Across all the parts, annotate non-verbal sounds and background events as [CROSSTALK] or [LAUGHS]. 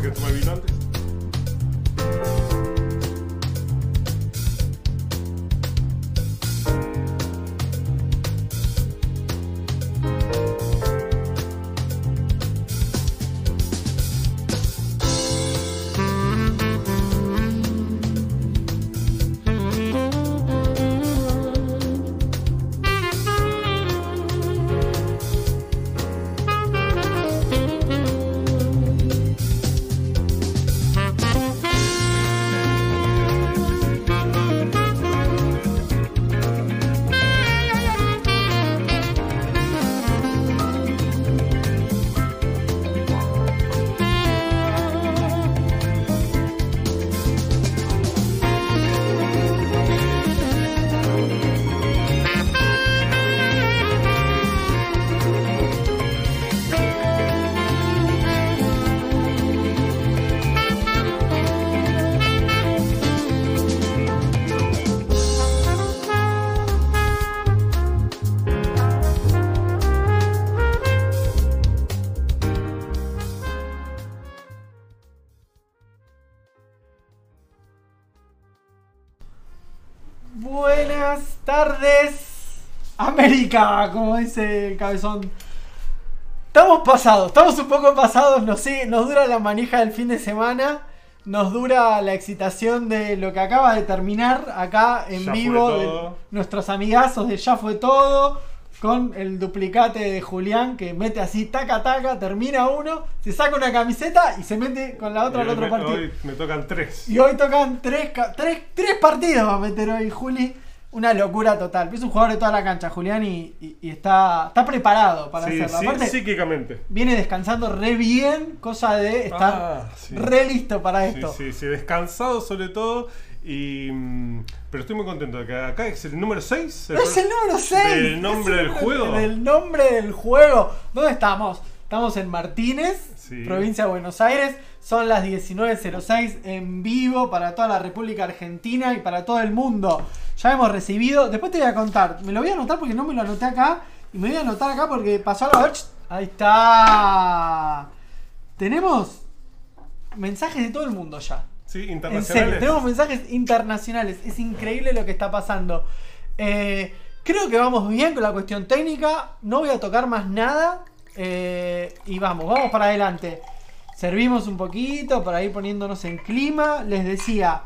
porque tomé vino antes. Tardes, América, como dice el cabezón. Estamos pasados, estamos un poco pasados, nos, sigue- nos dura la manija del fin de semana, nos dura la excitación de lo que acaba de terminar acá en Ya vivo, de nuestros amigazos de Ya Fue Todo, con el duplicate de Julián que mete así, taca, taca, termina uno, se saca una camiseta y se mete con la otra al otro me, partido. hoy me tocan tres. Y hoy tocan tres, tres, tres partidos va a meter hoy Juli. Una locura total. Es un jugador de toda la cancha, Julián, y, y- y está, está preparado para Sí, hacerlo. sí, Aparte, psíquicamente. viene descansando re bien, cosa de estar Ah, sí. re listo para esto. sí, sí, descansado sobre todo. Y, mm, pero estoy muy contento de que acá es el número 6. Es el número 6. ¿Del nombre del juego? Del nombre del juego. ¿Dónde estamos? Estamos en Martínez, Sí. provincia de Buenos Aires. Son las 19.06 en vivo para toda la República Argentina y para todo el mundo. Ya hemos recibido. Después te voy a contar. Me lo voy a anotar porque no me lo anoté acá. Y me voy a anotar acá porque pasó algo. A ver, ch- Ahí está. Tenemos mensajes de todo el mundo ya. Sí, En serio, internacionales. tenemos mensajes internacionales. Es increíble lo que está pasando. Eh, creo que vamos bien con la cuestión técnica. No voy a tocar más nada. Eh, y vamos, vamos para adelante. Servimos un poquito para ir poniéndonos en clima. Les decía,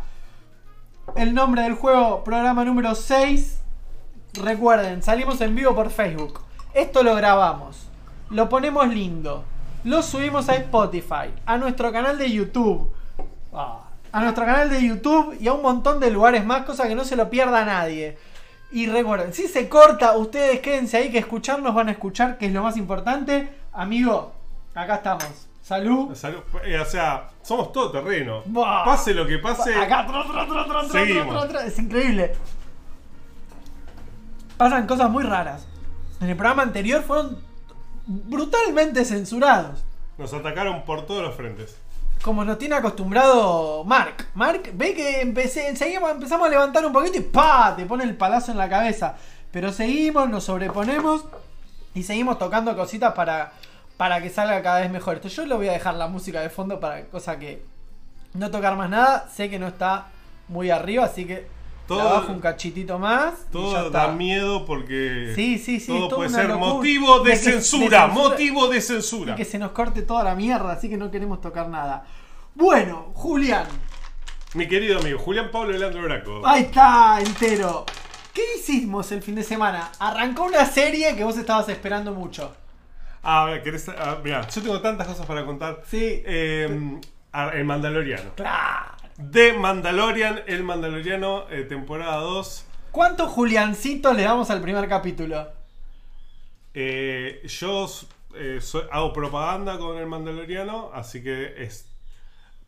el nombre del juego, programa número 6. Recuerden, salimos en vivo por Facebook. Esto lo grabamos. Lo ponemos lindo. Lo subimos a Spotify. A nuestro canal de YouTube. Ah, A nuestro canal de YouTube y a un montón de lugares más, cosa que no se lo pierda nadie. Y recuerden, si se corta, ustedes quédense ahí que escucharnos van a escuchar, que es lo más importante. Amigo, acá estamos. Salud. Salud. Eh, O sea, somos todo terreno. Buah. Pase lo que pase. Acá, tro, tro, tro. es increíble. Pasan cosas muy raras. En el programa anterior fueron brutalmente censurados. Nos atacaron por todos los frentes. Como nos tiene acostumbrado Mark. Mark ve que empecé, enseguida empezamos a levantar un poquito y ¡pa! te pone el palazo en la cabeza. Pero seguimos, nos sobreponemos y seguimos tocando cositas para, para que salga cada vez mejor. Esto yo lo voy a dejar la música de fondo para cosa que no tocar más nada. Sé que no está muy arriba, así que Todo- la bajo un cachitito más. Todo está. da miedo porque. Sí, sí, sí, Todo puede ser motivo de, De que- de censura. Motivo de Y censura. que se nos corte toda la mierda, así que no queremos tocar nada. Bueno, Julián. Mi querido amigo Julián Pablo Leandro Braco. Ahí está, entero. ¿Qué hicimos el fin de semana? Arrancó una serie que vos estabas esperando mucho. Ah, ¿querés? ah, mirá, yo tengo tantas cosas para contar. Sí. Eh, ah, el Mandaloriano. Claro. De Mandalorian, el Mandaloriano, eh, temporada 2. ¿Cuántos Juliancitos le damos al primer capítulo? Eh, yo eh, soy- hago propaganda con el Mandaloriano, así que es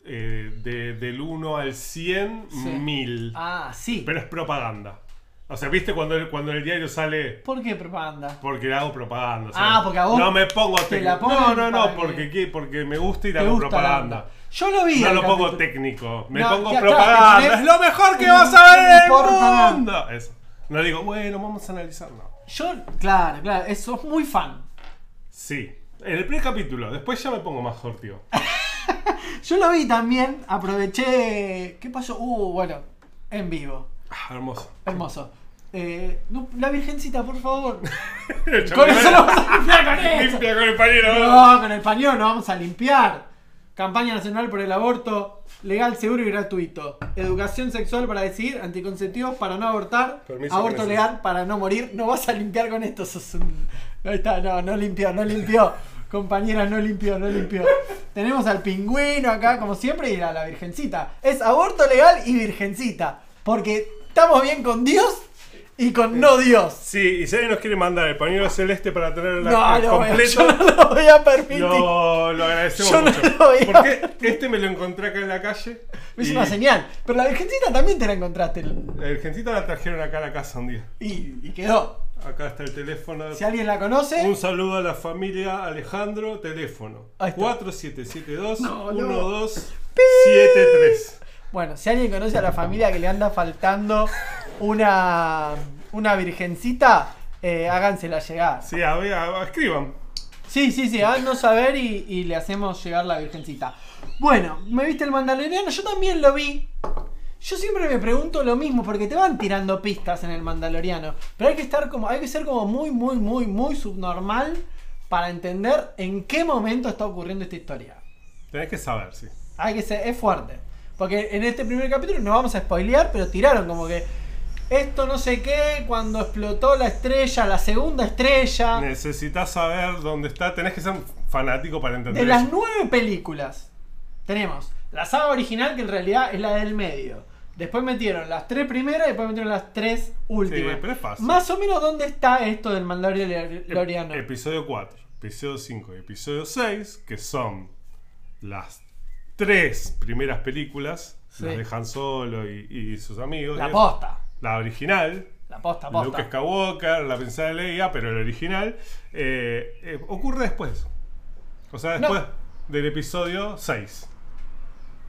de- del 1 al 100, Sí. 1000. Ah, sí. Pero es propaganda. O sea, ¿viste cuando, el- cuando en el diario sale ¿Por qué propaganda? Porque hago propaganda. o sea, Ah, porque a vos No me pongo te la técnico. ponen No, no, para no, porque, que- ¿qué? porque me gusta y ¿Te hago gusta propaganda. Yo lo vi. No lo pongo capítulo. técnico, me No, pongo ya, propaganda. te pones- es lo mejor que vas a ver en el mundo. Eso. No digo, bueno, vamos a analizar. No. Yo, claro, claro, eso es muy fan. Sí. En el primer capítulo, después ya me pongo más sortido. [LAUGHS] Yo lo vi también, aproveché. ¿Qué pasó? Uh, bueno, en vivo. Hermoso. Hermoso. Eh, no, la virgencita, por favor. [LAUGHS] Con eso lo vamos a limpiar con [LAUGHS] eso. Limpia con el pañuelo. No, con el pañuelo no vamos a limpiar. Campaña nacional por el aborto, legal, seguro y gratuito. Educación sexual para decidir, anticonceptivos para no abortar, Permiso aborto legal para no morir. No vas a limpiar con esto, sos un... Ahí está, no, no limpió, no limpió. Compañera, no limpió, no limpió. Tenemos al pingüino acá, como siempre, y a la virgencita. Es aborto legal y virgencita. Porque estamos bien con Dios y con no Dios. Sí, y si alguien nos quiere mandar el pañuelo celeste para tener la No, no, completo, yo no lo voy a permitir. lo, lo agradecemos Yo no mucho. lo voy a- Porque este me lo encontré acá en la calle. Es y una señal. Pero la virgencita también te la encontraste. La virgencita la trajeron acá a la casa un día. Y, y quedó. Acá está el teléfono. Si alguien la conoce, Un saludo a la familia Alejandro, teléfono Ahí está. 4772 No, no. 1273. Bueno, si alguien conoce a la familia que le anda faltando una, una virgencita, eh, hágansela llegar. Sí, a ver, a- escriban. Sí, sí, sí, háganos saber y, y le hacemos llegar la virgencita. Bueno, ¿me viste el Mandaloriano? Yo también lo vi. Yo siempre me pregunto lo mismo, porque te van tirando pistas en el Mandaloriano. Pero hay que estar como, hay que ser como muy, muy, muy, muy subnormal para entender en qué momento está ocurriendo esta historia. Tenés que saber, sí. Hay que ser, es fuerte. Porque en este primer capítulo no vamos a spoilear, pero tiraron como que esto no sé qué, cuando explotó la estrella, la segunda estrella. Necesitas saber dónde está. Tenés que ser fanático para entender De las eso. nueve películas, tenemos la saga original, que en realidad es la del medio. Después metieron las tres primeras y después metieron las tres últimas. Sí, pero es fácil. Más o menos, ¿dónde está esto del Mandaloriano? Ep- Episodio 4, episodio 5 y episodio 6, que son las tres primeras películas, Sí. las de Han Solo y, y sus amigos. La posta. La original, La posta, Luke posta. Skywalker, la princesa Leia, pero el original eh, eh, ocurre después. O sea, No. después del episodio 6.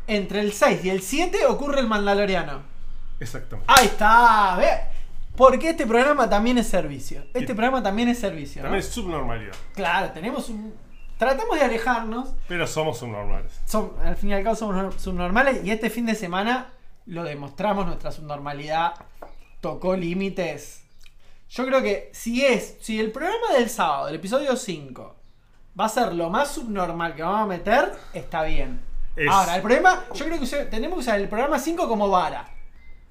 Entre el 6 y el 7 ocurre el Mandaloriano. Exactamente. Ahí está, ve. Porque este programa también es servicio. Este programa también es servicio. ¿no? También es subnormalidad. Claro, tenemos un. Tratamos de alejarnos. Pero somos subnormales. Son, al fin y al cabo somos nor- subnormales. Y este fin de semana lo demostramos. Nuestra subnormalidad tocó límites. Yo creo que si es. Si el programa del sábado, el episodio 5, va a ser lo más subnormal que vamos a meter, está bien. Es- Ahora, el problema. Yo creo que tenemos que usar el programa 5 como vara.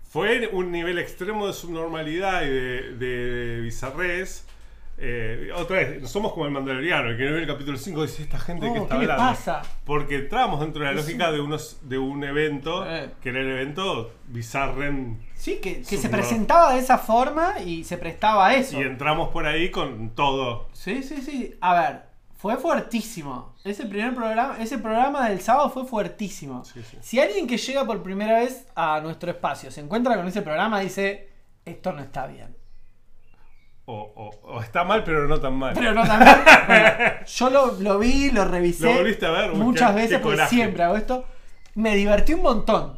Fue un nivel extremo de subnormalidad y de, de bizarrés. Eh, otra vez, no somos como el Mandaloriano, el que no ve el capítulo 5 dice esta gente No, que está ¿qué hablando. pasa? Porque entramos dentro de la lógica de, unos, de un evento, Eh. que era el evento Bizarren, Sí, que, que se presentaba de esa forma y se prestaba a eso. y entramos por ahí con todo. Sí, sí, sí. A ver, fue fuertísimo. Ese primer programa, ese programa del sábado fue fuertísimo. Sí, sí. Si alguien que llega por primera vez a nuestro espacio se encuentra con ese programa, dice, esto no está bien. O, o- o está mal, pero no tan mal. Pero no también. [LAUGHS] Bueno, yo lo, lo vi, lo revisé. ¿Lo volviste a ver? Muchas qué- veces, qué porque siempre hago esto. Me divertí un montón.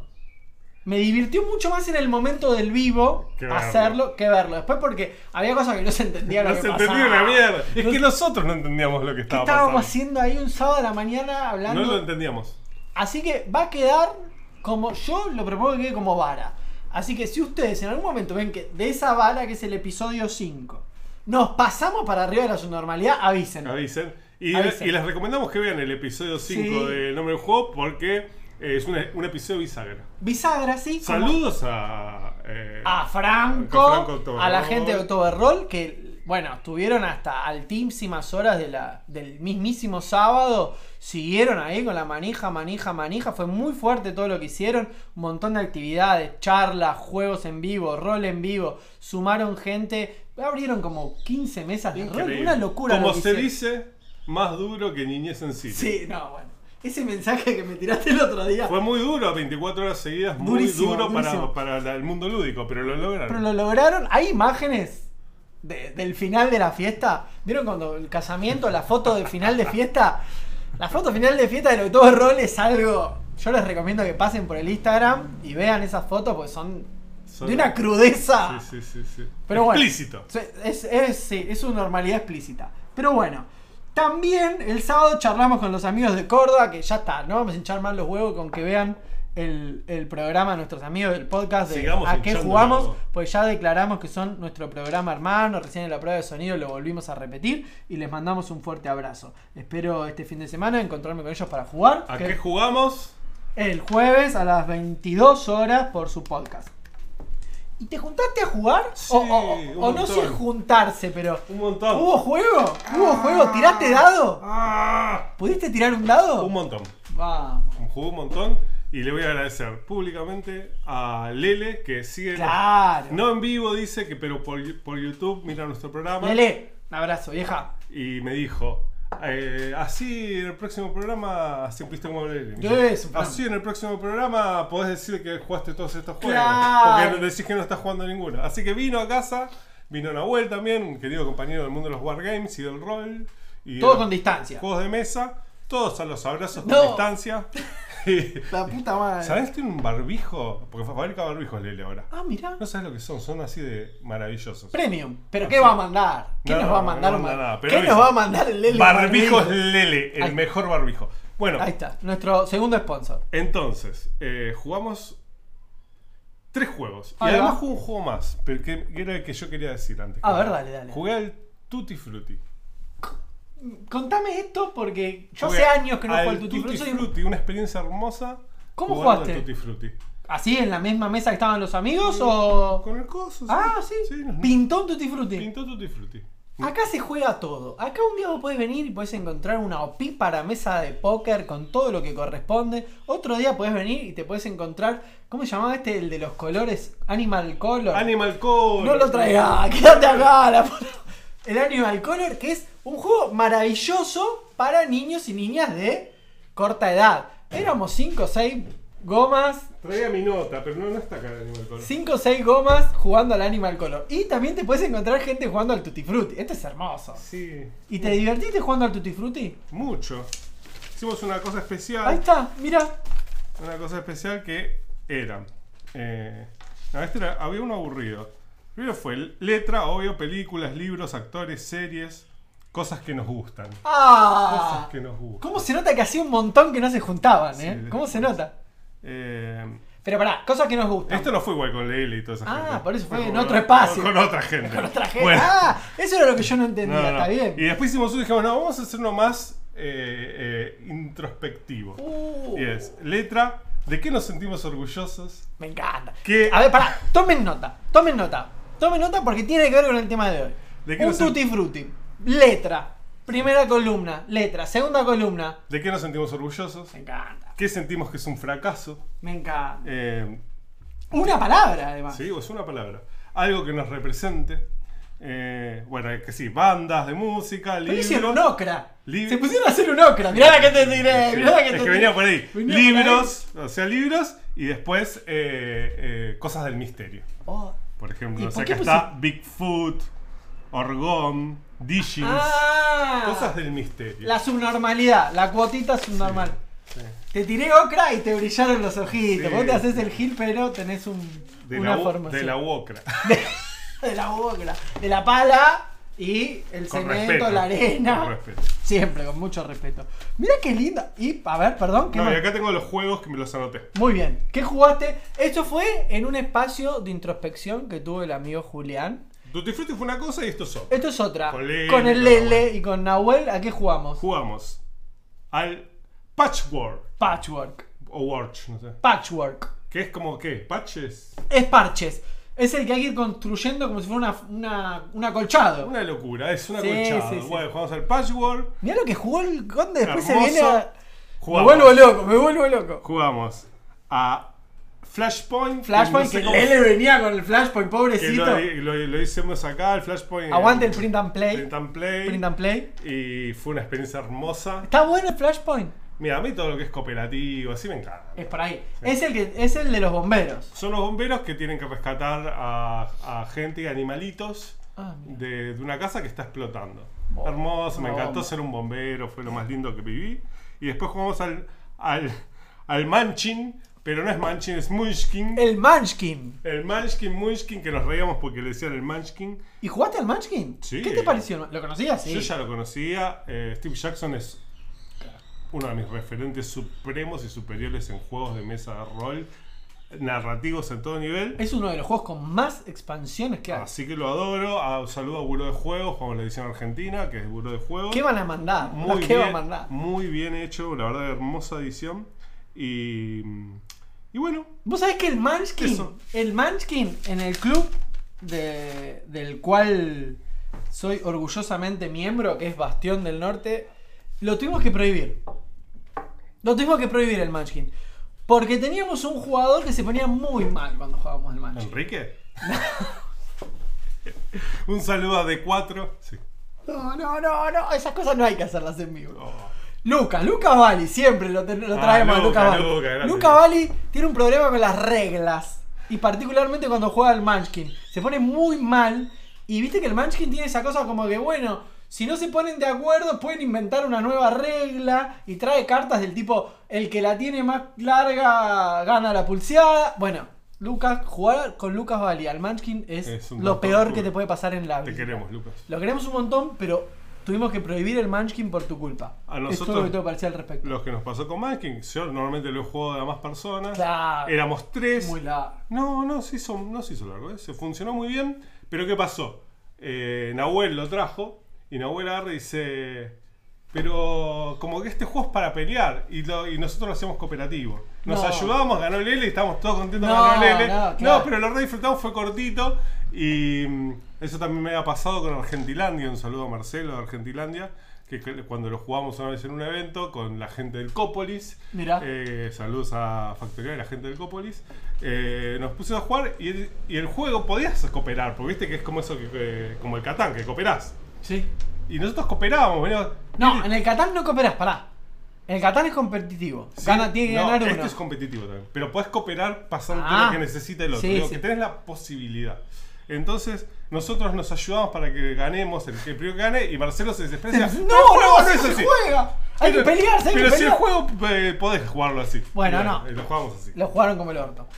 Me divirtió mucho más en el momento del vivo Que hacerlo que verlo. Después porque había cosas que no se entendía lo no que se pasaba. una mierda. Es No- que nosotros no entendíamos lo que ¿Qué estaba estábamos pasando. haciendo ahí un sábado de la mañana hablando? No lo entendíamos. Así que va a quedar como yo lo propongo que quede como vara. Así que si ustedes en algún momento ven que de esa vara que es el episodio 5 nos pasamos para arriba de la subnormalidad, avisen. Avisen. Y, Avisen. y les recomendamos que vean el episodio 5 Sí. de Nombre del Juego porque es un, un episodio bisagra. Bisagra, sí. Saludos a. eh, A Franco, a Franco a la gente de October Roll, que, bueno, estuvieron hasta altísimas horas de la, del mismísimo sábado. Siguieron ahí con la manija, manija, manija. Fue muy fuerte todo lo que hicieron. Un montón de actividades, charlas, juegos en vivo, rol en vivo. Sumaron gente. Abrieron como 15 mesas de rol. Una locura. Como lo se hicieron. dice, más duro que niñez en sí. Sí, no, bueno. Ese mensaje que me tiraste el otro día. Fue muy duro, 24 horas seguidas, muy Durísimo, duro durísimo. para, para la- el mundo lúdico, pero lo lograron. Pero lo lograron. Hay imágenes de- del final de la fiesta. ¿Vieron cuando el casamiento, la foto del final de fiesta? La foto final de fiesta del October Roll es algo. Yo les recomiendo que pasen por el Instagram y vean esas fotos porque son, Son- de una crudeza. Sí, sí, sí, sí. Pero bueno. Explícito. Es, es, sí, es una normalidad explícita. Pero bueno, También el sábado charlamos con los amigos de Córdoba, que ya está, no vamos a hinchar más los huevos con que vean el, el programa de nuestros amigos del podcast de Sigamos a qué jugamos, pues ya declaramos que son nuestro programa hermano, recién en la prueba de sonido lo volvimos a repetir y les mandamos un fuerte abrazo. Espero este fin de semana encontrarme con ellos para jugar. ¿A qué jugamos? el jueves a las 22 horas por su podcast. ¿Y te juntaste a jugar? Sí, o o- un o no sé juntarse, pero... Un montón. ¿Hubo juego? ¿Hubo juego? ¿Tiraste dado? Ah, ¿Pudiste tirar un dado? un montón. Vamos. Jugué un montón. Y le voy a agradecer públicamente a Lele que sigue. Claro. No en vivo, dice que, pero por, por YouTube mira nuestro programa. Lele, un abrazo, vieja. Y me dijo. eh, así en el próximo programa siempre como Lele. Así en el próximo programa podés decir que jugaste todos estos juegos. Claro. Porque decís que no estás jugando ninguno. Así que vino a casa, vino Nahuel también, un querido compañero del mundo de los Wargames y del rol. Y Todo con distancia. juegos de mesa. Todos a los abrazos con distancia. [LAUGHS] [LAUGHS] La puta madre. ¿Sabés? Tiene un barbijo. Porque fabrica barbijos Lele ahora. Ah, mira. No sabes lo que son, son así de maravillosos. Premium. ¿Pero qué va a mandar? ¿Qué No, nos va a no, mandar? no un manda bar- nada, pero ¿Qué nos va a mandar el Lele? Barbijos Barbijo? Lele, el Ahí. mejor barbijo. Bueno, Ahí está, nuestro segundo sponsor. entonces, eh, jugamos tres juegos. Y Ahí además jugué un juego más, pero que, que era el que yo quería decir antes. A ver, dale, dale. Jugué al Tutti Frutti. Contame esto porque yo Jugué hace años que no juego al Tutti Frutti. Frutti, una experiencia hermosa. ¿Cómo jugaste? al Tutti Frutti. ¿Así en la misma mesa que estaban los amigos o...? Con el coso, sí. Ah, sí. nos- Pintó un Tutti Frutti. Pintó Tutti Frutti. Acá se juega todo. Acá un día vos podés venir y podés encontrar una opípara mesa de póker con todo lo que corresponde. Otro día podés venir y te podés encontrar. ¿Cómo se llamaba este? El de los colores. Animal Color. Animal Color. no lo traigas, [LAUGHS] quédate acá. la puta. El Animal Color, que es un juego maravilloso para niños y niñas de corta edad. Éramos 5 o 6 gomas Traía mi nota, pero no, no está acá el Animal Color. 5 o 6 gomas jugando al Animal Color. Y también te puedes encontrar gente jugando al Tutti Frutti. Esto es hermoso. Sí, ¿Y te divertiste jugando al Tutti Frutti? mucho. Hicimos una cosa especial. Ahí está, mira. Una cosa especial que era. Eh, no, este era- había uno aburrido. Primero fue letra, obvio, películas, libros, actores, series, cosas que nos gustan. Cosas ¡Ah! que nos gustan. ¿Cómo se nota que hacía un montón que no se juntaban, eh? Sí, ¿Cómo se nota? Eh, Pero pará, cosas que nos gustan. esto no fue igual con Lele y toda esa Ah, gente. por eso fue en otro espacio. Con, otra [LAUGHS] gente. Con otra gente. Bueno, Ah, eso era lo que yo no entendía, no. está bien. Y después hicimos uno y dijimos, no, vamos a hacer uno más eh, eh, introspectivo. Uh, Y es, letra, ¿de qué nos sentimos orgullosos? Me encanta. ¿Qué? A ver, pará, tomen nota, tomen nota. Tomen nota porque tiene que ver con el tema de hoy. ¿De qué Un sen- tutti frutti. Letra. Primera columna. Letra. Segunda columna. ¿De qué nos sentimos orgullosos? Me encanta. ¿Qué sentimos que es un fracaso? Me encanta. Eh, Una palabra, además. sí, o es una palabra. Algo que nos represente. Eh, bueno, que sí, bandas de música, Pero libros. hicieron un ocra. Se pusieron a hacer un ocra. Mirá la que te tiré. Mirá la que es te que tiré. venía por ahí. Venía por libros, o sea, libros y después eh, eh, cosas del misterio. Oh. Por ejemplo, ¿Y o sea, acá está Bigfoot, Orgón, Dishins, Ah. cosas del misterio. La subnormalidad. La cuotita subnormal. Sí. Te tiré ocra y te brillaron los ojitos. Sí. Vos te haces el gil, pero tenés un, De, una la, formación. de la UOCRA. [LAUGHS] de la ocra. De la pala y el Con cemento, respeto. la arena. Con respeto. Siempre, con mucho respeto. Mira qué linda. Y, a ver, perdón. ¿qué No, más? y acá tengo los juegos que me los anoté. Muy bien. ¿Qué jugaste? Esto fue en un espacio de introspección que tuvo el amigo Julián. Tutti Frutti fue una cosa y esto es otra. Esto es otra. Con Lele, Con el Lele y con Nahuel, ¿a qué jugamos? Jugamos al Patchwork Patchwork. o Watch, no sé. Patchwork. ¿Qué es como qué? ¿Patches? Es parches. Es el que hay que ir construyendo como si fuera una, una- un acolchado. Una locura, es Sí, sí, sí. Bueno, jugamos al Patchwork. Mira lo que jugó el conde, después Hermoso. se viene a... Me vuelvo loco, me vuelvo loco. jugamos a Flashpoint. que Flashpoint, no sé que Lele venía con el Flashpoint, que pobrecito. lo, lo, lo hicimos acá, el Flashpoint. Aguante en- el print and play. Print and play. Print and play. Y fue una experiencia hermosa. Está bueno el Flashpoint. Mira, a mí todo lo que es cooperativo, así me encanta. Es por ahí. Es el que es el de los bomberos. Son los bomberos que tienen que rescatar a, a gente y animalitos Ah, de, de una casa que está explotando. Hermoso, me Bomba. encantó ser un bombero, fue lo más lindo que viví. Y después jugamos al, al, al Manchin, Pero no es Munchkin, es Munchkin. El Munchkin. El Munchkin, Munchkin, que nos reíamos porque le decían el Munchkin. ¿Y jugaste al Munchkin? Sí. ¿Qué te pareció? ¿Lo conocías? Sí. Yo ya lo conocía. eh, Steve Jackson es uno de mis referentes supremos y superiores en juegos de mesa de rol, narrativos en todo nivel. Es uno de los juegos con más expansiones que hay. Así que lo adoro. Ah, saludo a Buró de Juegos, como le dicen en Argentina, que es Buró de Juegos. ¿Qué van a mandar? Muy ¿Qué bien, van a mandar? muy bien hecho, la verdad, hermosa edición. Y, y bueno, Vos sabés que el Munchkin, Eso. el Munchkin en el club de- del cual soy orgullosamente miembro, que es Bastión del Norte, lo tuvimos que prohibir. Lo tuvimos que prohibir el Munchkin. Porque teníamos un jugador que se ponía muy mal cuando jugábamos el Munchkin. Enrique. [LAUGHS] Un saludo a D4. Sí. No, no, no, no, esas cosas no hay que hacerlas en vivo. Oh. Lucas, Lucas Bali, siempre lo, Ah, traemos a Luca, Lucas Bali. Lucas Bali tiene un problema con las reglas. Y particularmente cuando juega al Munchkin. Se pone muy mal. Y viste que el Munchkin tiene esa cosa como que, bueno, si no se ponen de acuerdo, pueden inventar una nueva regla. Y trae cartas del tipo, el que la tiene más larga gana la pulseada. Bueno, Lucas, jugar con Lucas Bali al Munchkin es, lo montón, peor que te puede pasar en la Te vida. queremos, Lucas. Lo queremos un montón, pero tuvimos que prohibir el Munchkin por tu culpa. A es todo lo que tengo al respecto. Lo que nos pasó con Manking, yo normalmente lo he jugado a más personas. Claro. Éramos tres. Muy largo. No, no se hizo, no se hizo largo, ¿eh? se funcionó muy bien. Pero ¿qué pasó? Eh, Nahuel lo trajo y Nahuel y dice, pero como que este juego es para pelear y, lo- y nosotros lo hacemos cooperativo. Nos No. ayudamos, ganó Lele y estábamos todos contentos No, ganó Lele. no, claro. pero lo re disfrutamos, fue cortito y mm, eso también me había pasado con Argentilandia. Un saludo a Marcelo de Argentilandia. Que que cuando lo jugamos una vez en un evento con la gente del Cópolis, Mirá. eh, saludos a Factoría y la gente del Cópolis. Eh, nos pusimos a jugar y el, y el juego podías cooperar, porque viste que es como eso que, que- como el Catán, que cooperás. Sí. Y nosotros cooperábamos, veníamos- No, en el Catán no cooperás, pará. El Catán es competitivo. Sí, Gana, tiene que no, ganar uno. Este es competitivo también. Pero podés cooperar pasando Ah. lo que necesita el otro. Sí, Digo, sí. que tenés la posibilidad. Entonces, nosotros nos ayudamos para que ganemos, el que primero que gane, y Marcelo se desespera y dice, no, "El no, así se juega. Hay que Pero- pelearse, hay Pero que si el pelear. juego eh, podés jugarlo así. Bueno, no. y Lo jugamos así. Lo jugaron como el orto.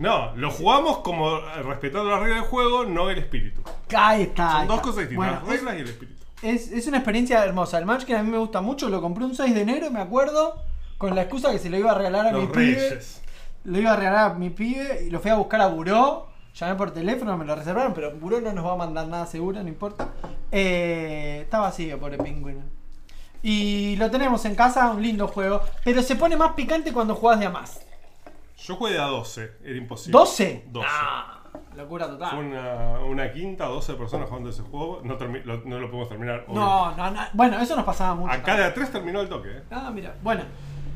No, lo jugamos como respetando las reglas del juego, no el espíritu. Ahí está. Son ahí dos está. cosas distintas, Bueno, las reglas y el espíritu. es, es una experiencia hermosa. El Munchkin a mí me gusta mucho. Lo compré un 6 de enero, me acuerdo. Con la excusa que se lo iba a regalar a mi Los pibe. reyes. Lo iba a regalar a mi pibe y lo fui a buscar a Buró. Llamé por teléfono, me lo reservaron, pero Buró no nos va a mandar nada seguro, no importa. Eh, está vacío, pobre pingüino. Y lo tenemos en casa, un lindo juego. Pero se pone más picante cuando jugás de a más. Yo jugué de a 12, era imposible. ¿12? 12. Ah, locura Fue total. una, una quinta, 12 personas jugando ese juego. No, termi- lo- no lo podemos terminar. obvio. No, no, no. Bueno, eso nos pasaba mucho. Acá de a 3 terminó el toque. ¿eh? Ah, mira. Bueno,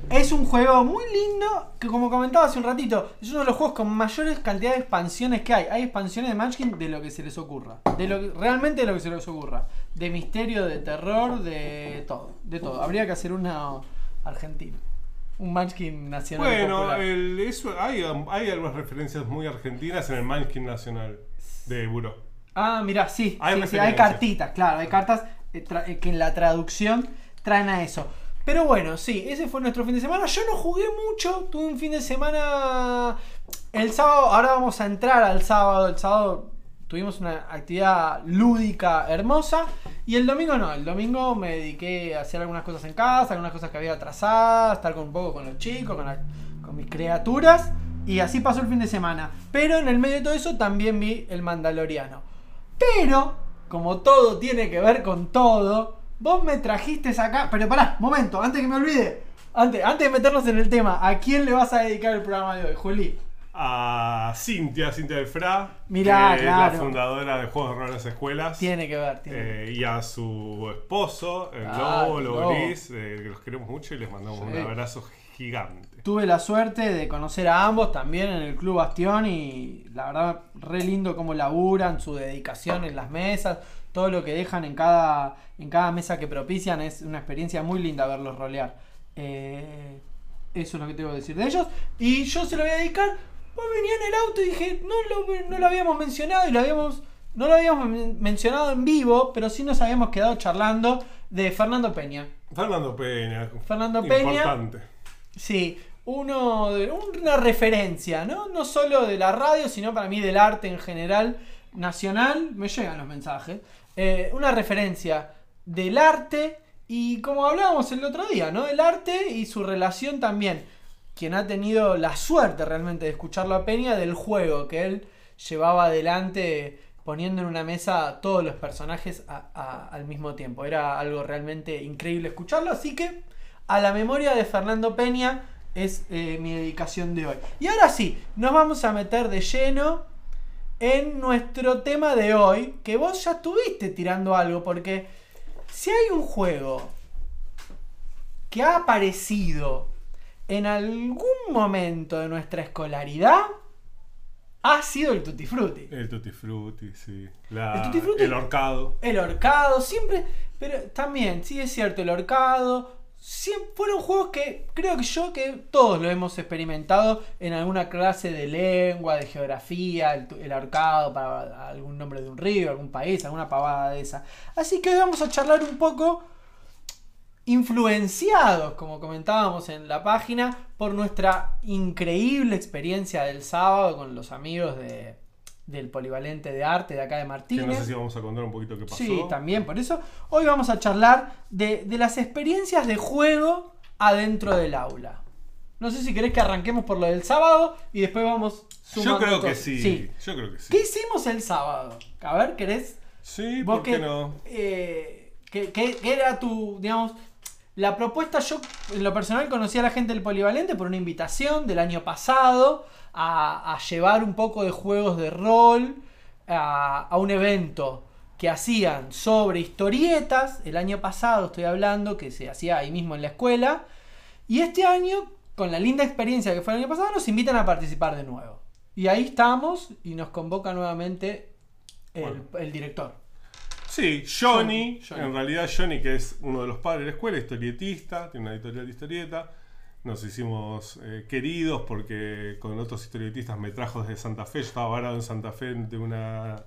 es un juego muy lindo que como comentaba hace un ratito, es uno de los juegos con mayores cantidades de expansiones que hay. Hay expansiones de Munchkin de lo que se les ocurra. De lo que- realmente de lo que se les ocurra. De misterio, de terror, de todo. De todo. Habría que hacer una argentina. Un Munchkin nacional. Bueno, el- eso, hay, hay algunas referencias muy argentinas en el Mankin Nacional de Buró. Ah, mira, sí, Hay sí, sí, hay cartitas, claro, hay cartas eh, eh, que en la traducción traen a eso. Pero bueno, sí, ese fue nuestro fin de semana. Yo no jugué mucho, tuve un fin de semana el sábado, ahora vamos a entrar al sábado, el sábado tuvimos una actividad lúdica hermosa y el domingo no, el domingo me dediqué a hacer algunas cosas en casa, algunas cosas que había atrasadas, estar un poco con los chicos, con, la- con mis criaturas y así pasó el fin de semana. Pero en el medio de todo eso también vi el Mandaloriano. Pero, como todo tiene que ver con todo, vos me trajiste acá. Pero pará, momento, antes que me olvide. Antes, antes de meternos en el tema, ¿a quién le vas a dedicar el programa de hoy, Juli? A Cintia, Cintia del Fra, Mirá, que claro. es la fundadora de Juegos de Rol en las Escuelas. Tiene que ver, tiene que ver. Eh, y a su esposo, el Ah, Lobo, Lobo eh, que los queremos mucho y les mandamos Sí. un abrazo gigante. Tuve la suerte de conocer a ambos también en el Club Bastión y la verdad, re lindo cómo laburan, su dedicación en las mesas, todo lo que dejan en cada, en cada mesa que propician, es una experiencia muy linda verlos rolear. Eh, eso es lo que tengo que decir de ellos. Y yo se lo voy a dedicar, pues venía en el auto y dije, no lo, no lo habíamos mencionado y lo habíamos... No lo habíamos men- mencionado en vivo, pero sí nos habíamos quedado charlando de Fernando Peña. Fernando Peña. Fernando Peña. Importante. Sí, uno una referencia, ¿no? No solo de la radio, sino para mí del arte en general nacional. Me llegan los mensajes. Eh, una referencia del arte y como hablábamos el otro día, ¿no? El arte y su relación también. Quien ha tenido la suerte realmente de escucharlo a Peña del juego que él llevaba adelante poniendo en una mesa todos los personajes al mismo tiempo. Era algo realmente increíble escucharlo, así que a la memoria de Fernando Peña es eh, mi dedicación de hoy. Y ahora sí, nos vamos a meter de lleno en nuestro tema de hoy, que vos ya estuviste tirando algo, porque si hay un juego que ha aparecido en algún momento de nuestra escolaridad, ha sido el Tutti Frutti. El Tutti Frutti, sí. el, tutti frutti, el horcado. El horcado, siempre. Pero también, sí es cierto, el horcado. Siempre, fueron juegos que creo que yo que todos lo hemos experimentado en alguna clase de lengua, de geografía, el, el ahorcado para algún nombre de un río, algún país, alguna pavada de esa. Así que hoy vamos a charlar un poco influenciados, como comentábamos en la página, por nuestra increíble experiencia del sábado con los amigos de, del polivalente de arte de acá de Martínez. no sé si vamos a contar un poquito qué pasó. Sí, también, por eso hoy vamos a charlar de, las experiencias de juego adentro del aula. No sé si querés que arranquemos por lo del sábado y después vamos sumando. Yo creo que sí. Yo creo que sí. ¿Qué hicimos el sábado? A ver, ¿querés? Sí, ¿por qué no? Eh, ¿qué, qué, era tu, digamos, la propuesta, yo en lo personal conocí a la gente del Polivalente por una invitación del año pasado a, llevar un poco de juegos de rol a, un evento que hacían sobre historietas. El año pasado estoy hablando, que se hacía ahí mismo en la escuela. Y este año, con la linda experiencia que fue el año pasado, nos invitan a participar de nuevo. Y ahí estamos y nos convoca nuevamente el director. Sí, Johnny, en realidad Johnny, que es uno de los padres de la escuela, historietista, tiene una editorial de historieta. Nos hicimos eh, queridos porque con otros historietistas me trajo desde Santa Fe. Yo estaba varado en Santa Fe de una.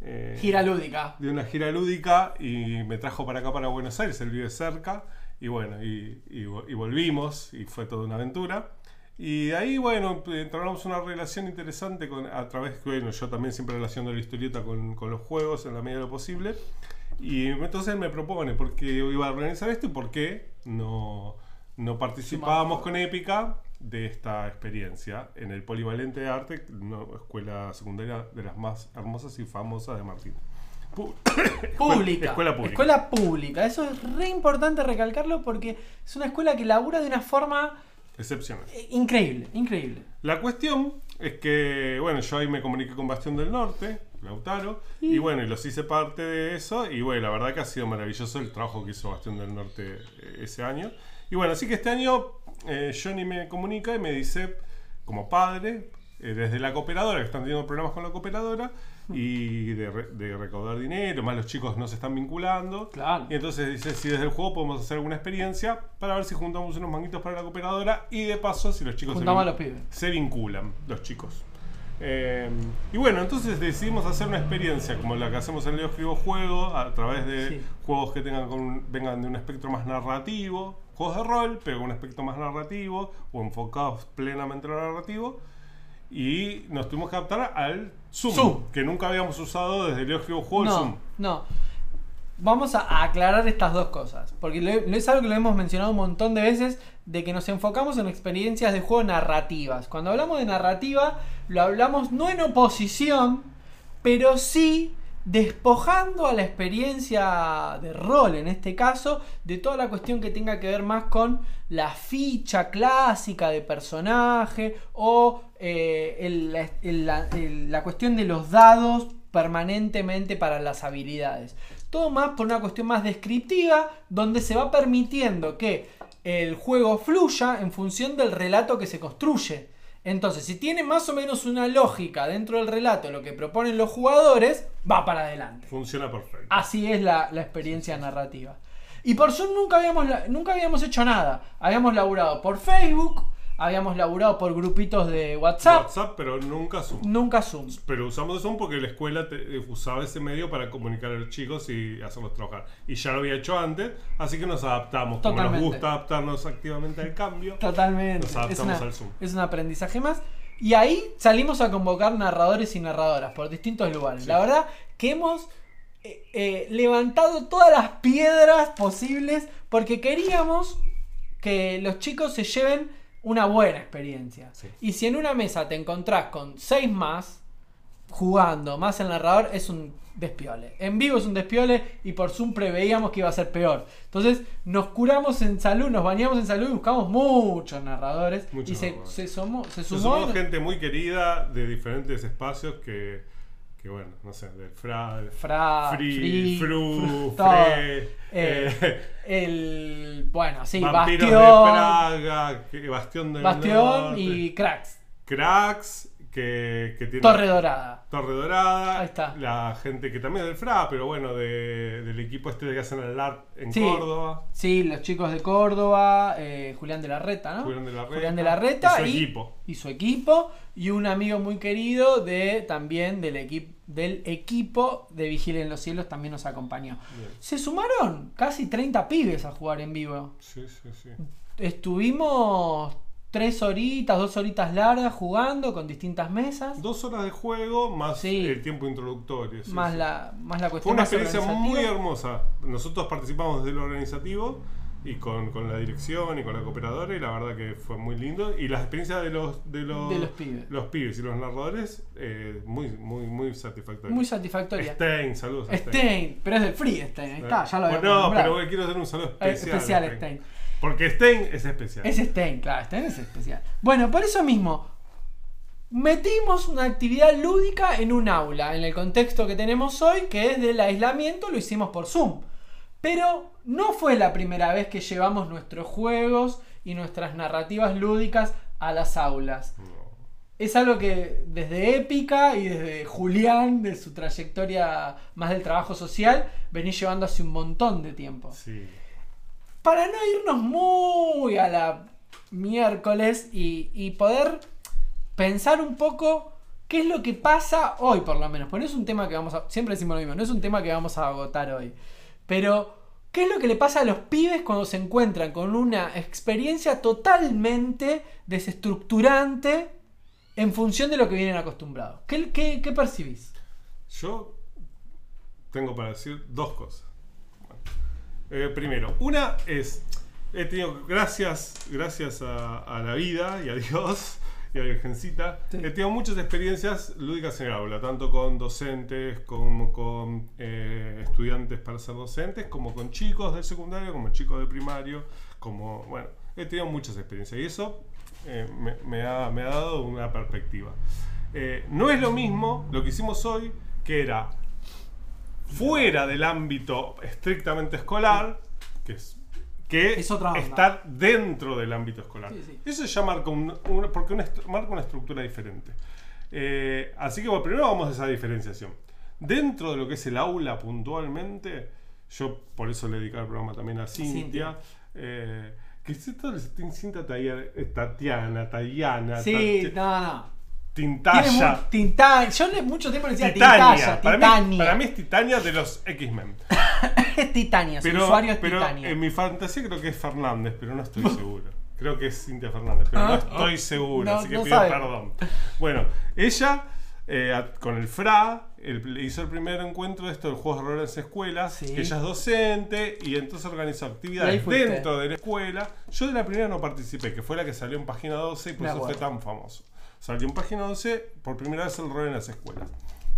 Eh, gira lúdica. De una gira lúdica y me trajo para acá, para Buenos Aires. Él vive cerca. Y bueno, y volvimos y fue toda una aventura. Y ahí, bueno, entramos una relación interesante con, a través, bueno, yo también siempre relaciono la historieta con, con, los juegos en la medida de lo posible. Y entonces me propone por qué iba a organizar esto y por qué no, no participábamos con Épica de esta experiencia en el Polivalente de Arte, una escuela secundaria de las más hermosas y famosas de Martín. [COUGHS] pública. Escuela pública. Escuela pública. Eso es re importante recalcarlo porque es una escuela que labura de una forma Excepcional. Eh, increíble, increíble. La cuestión es que, bueno, yo ahí me comuniqué con Bastión del Norte, Lautaro, y, bueno, y los hice parte de eso, y bueno, la verdad que ha sido maravilloso el trabajo que hizo Bastión del Norte eh, ese año. Y bueno, así que este año eh, Johnny me comunica y me dice, como padre, desde la cooperadora, que están teniendo problemas con la cooperadora, y de, recaudar dinero, más los chicos no se están vinculando. Y entonces dice, si desde el juego podemos hacer alguna experiencia para ver si juntamos unos manguitos para la cooperadora y de paso si los chicos se, vinculan, los chicos. Eh, y bueno, entonces decidimos hacer una experiencia como la que hacemos en Leo Escribo Juego, a través de juegos que tengan con, vengan de un espectro más narrativo, juegos de rol, pero con un aspecto más narrativo o enfocados plenamente en lo narrativo y nos tuvimos que adaptar al Zoom, que nunca habíamos usado desde el juego no, Zoom. No, Vamos a aclarar estas dos cosas, porque es algo que lo hemos mencionado un montón de veces, de que nos enfocamos en experiencias de juego narrativas. Cuando hablamos de narrativa, lo hablamos no en oposición, pero sí despojando a la experiencia de rol, en este caso, de toda la cuestión que tenga que ver más con la ficha clásica de personaje o eh, la, cuestión de los dados permanentemente para las habilidades. Todo más por una cuestión más descriptiva, donde se va permitiendo que el juego fluya en función del relato que se construye. Entonces, si tiene más o menos una lógica dentro del relato, lo que proponen los jugadores, va para adelante. Funciona perfecto. Así es la, experiencia narrativa. Y por Zoom nunca habíamos, nunca habíamos hecho nada. Habíamos laburado por Facebook, habíamos laburado por grupitos de WhatsApp, WhatsApp, pero nunca Zoom. nunca Zoom. Pero usamos Zoom porque la escuela te- usaba ese medio para comunicar a los chicos y hacerlos trabajar. Y ya lo había hecho antes, así que nos adaptamos. Como Totalmente. nos gusta adaptarnos activamente al cambio. Totalmente. Nos adaptamos una- al Zoom. es un aprendizaje más. Y ahí salimos a convocar narradores y narradoras por distintos lugares. Sí. La verdad que hemos eh, eh, levantado todas las piedras posibles porque queríamos que los chicos se lleven una buena experiencia. Sí. Y si en una mesa te encontrás con seis más jugando, más el narrador, es un despiole. En vivo es un despiole y por Zoom preveíamos que iba a ser peor. Entonces nos curamos en salud, nos bañamos en salud y buscamos muchos narradores. Muchos y se, narradores. se sumó, se Se sumó somos gente muy querida de diferentes espacios que, que bueno, no sé, del FRA, del Fra, Free, Free, Fru, Fru-. [LAUGHS] Fre, Eh, eh, el bueno, sí, Vampiros de Bastión, Praga, que- Bastión del Bastión Norte, y Cracks. Cracks, que, que tiene Torre Dorada. Torre Dorada, Ahí está. la gente que también es del FRA, pero bueno, de- del equipo este que hacen el LARP en Sí. Córdoba. Sí, los chicos de Córdoba, eh, Julián de la Reta, ¿no? Julián de la Reta. Julián de la Reta Y su equipo. y su equipo y un amigo muy querido de también del equipo del equipo de Vigilia en los Cielos también nos acompañó. Bien. Se sumaron casi 30 pibes a jugar en vivo. Sí, sí, sí. Estuvimos tres horitas, dos horitas largas jugando con distintas mesas. Dos horas de juego más Sí. el tiempo introductorio. sí, más, sí. La, más la Fue cuestión una más experiencia muy hermosa. Nosotros participamos desde lo organizativo y con, con la dirección y con la cooperadora y la verdad que fue muy lindo. Y las experiencias de los, de los, De los pibes. los pibes y los narradores, eh, muy, muy, muy satisfactorias. Muy satisfactoria. Stein, saludos a Stein. Stein, pero es del Free Stein, ahí está, ya lo Bueno, habíamos No, pero quiero hacer un saludo Eh, especial. especial Stein. Porque Stein es especial. Es Stein, claro, Stein es especial. Bueno, por eso mismo, metimos una actividad lúdica en un aula, en el contexto que tenemos hoy, que es del aislamiento, lo hicimos por Zoom. Pero no fue la primera vez que llevamos nuestros juegos y nuestras narrativas lúdicas a las aulas. No. Es algo que desde Épica y desde Julián, de su trayectoria más del trabajo social, venís llevando hace un montón de tiempo. Sí. Para no irnos muy a la miércoles y, poder pensar un poco qué es lo que pasa hoy, por lo menos. Porque no es un tema que vamos a. Siempre decimos lo mismo, no es un tema que vamos a agotar hoy. Pero, ¿qué es lo que le pasa a los pibes cuando se encuentran con una experiencia totalmente desestructurante en función de lo que vienen acostumbrados? ¿Qué, qué, qué percibís? Yo tengo para decir dos cosas. Eh, primero, una es, he tenido, gracias, gracias a, a la vida y a Dios y a Virgencita, Sí. he tenido muchas experiencias lúdicas en el aula, tanto con docentes, como con eh, estudiantes para ser docentes, como con chicos del secundario, como chicos del primario, como, bueno, he tenido muchas experiencias y eso eh, me, me ha, me ha dado una perspectiva. No es lo mismo lo que hicimos hoy, que era fuera del ámbito estrictamente escolar, que es que Es otra estar dentro del ámbito escolar. Sí, sí. Eso ya marca, un- porque una marca una estructura diferente. Eh, así que bueno, primero vamos a esa diferenciación. Dentro de lo que es el aula puntualmente, yo por eso le dedicaba el programa también a Cintia. Eh, que si todo el- Cintia eh, Tatiana, Tayana, Sí, Tati- no, no. Tiene Tintaya. mu- Tinta- Yo mucho tiempo le decía Titania. Tintaya, para, mí, Titania. para mí es Titania de los X-Men. [LAUGHS] es Titania, su Pero, usuario es pero Titania. en mi fantasía creo que es Fernández, pero no estoy seguro. Creo que es Cintia Fernández, pero no Ah, estoy seguro, no- así que no pido perdón. Bueno, ella eh, con el FRA el- hizo el primer encuentro de esto de juegos de rol en las escuelas. Sí. Ella es docente y entonces organizó actividades dentro de la escuela. Yo de la primera no participé, que fue la que salió en página 12 y por eso fue tan famoso. Salió en página 12 por primera vez el rol en las escuelas.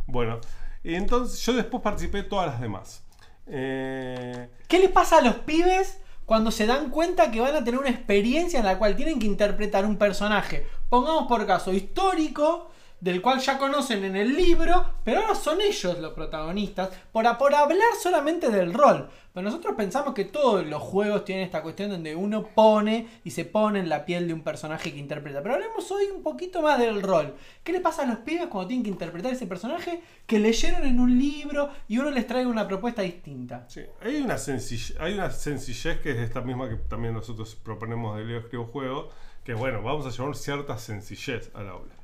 Bueno, y entonces yo después participé todas las demás. Eh, ¿Qué les pasa a los pibes cuando se dan cuenta que van a tener una experiencia en la cual tienen que interpretar un personaje? Pongamos por caso histórico, del cual ya conocen en el libro, pero ahora son ellos los protagonistas, por, por hablar solamente del rol. Pero nosotros pensamos que todos los juegos tienen esta cuestión donde uno pone y se pone en la piel de un personaje que interpreta. Pero hablemos hoy un poquito más del rol. ¿Qué le pasa a los pibes cuando tienen que interpretar ese personaje que leyeron en un libro y uno les trae una propuesta distinta? Sí, hay una, sencillez, hay una sencillez que es esta misma que también nosotros proponemos de Leo Escribo Juego, que bueno, vamos a llevar cierta sencillez al aula.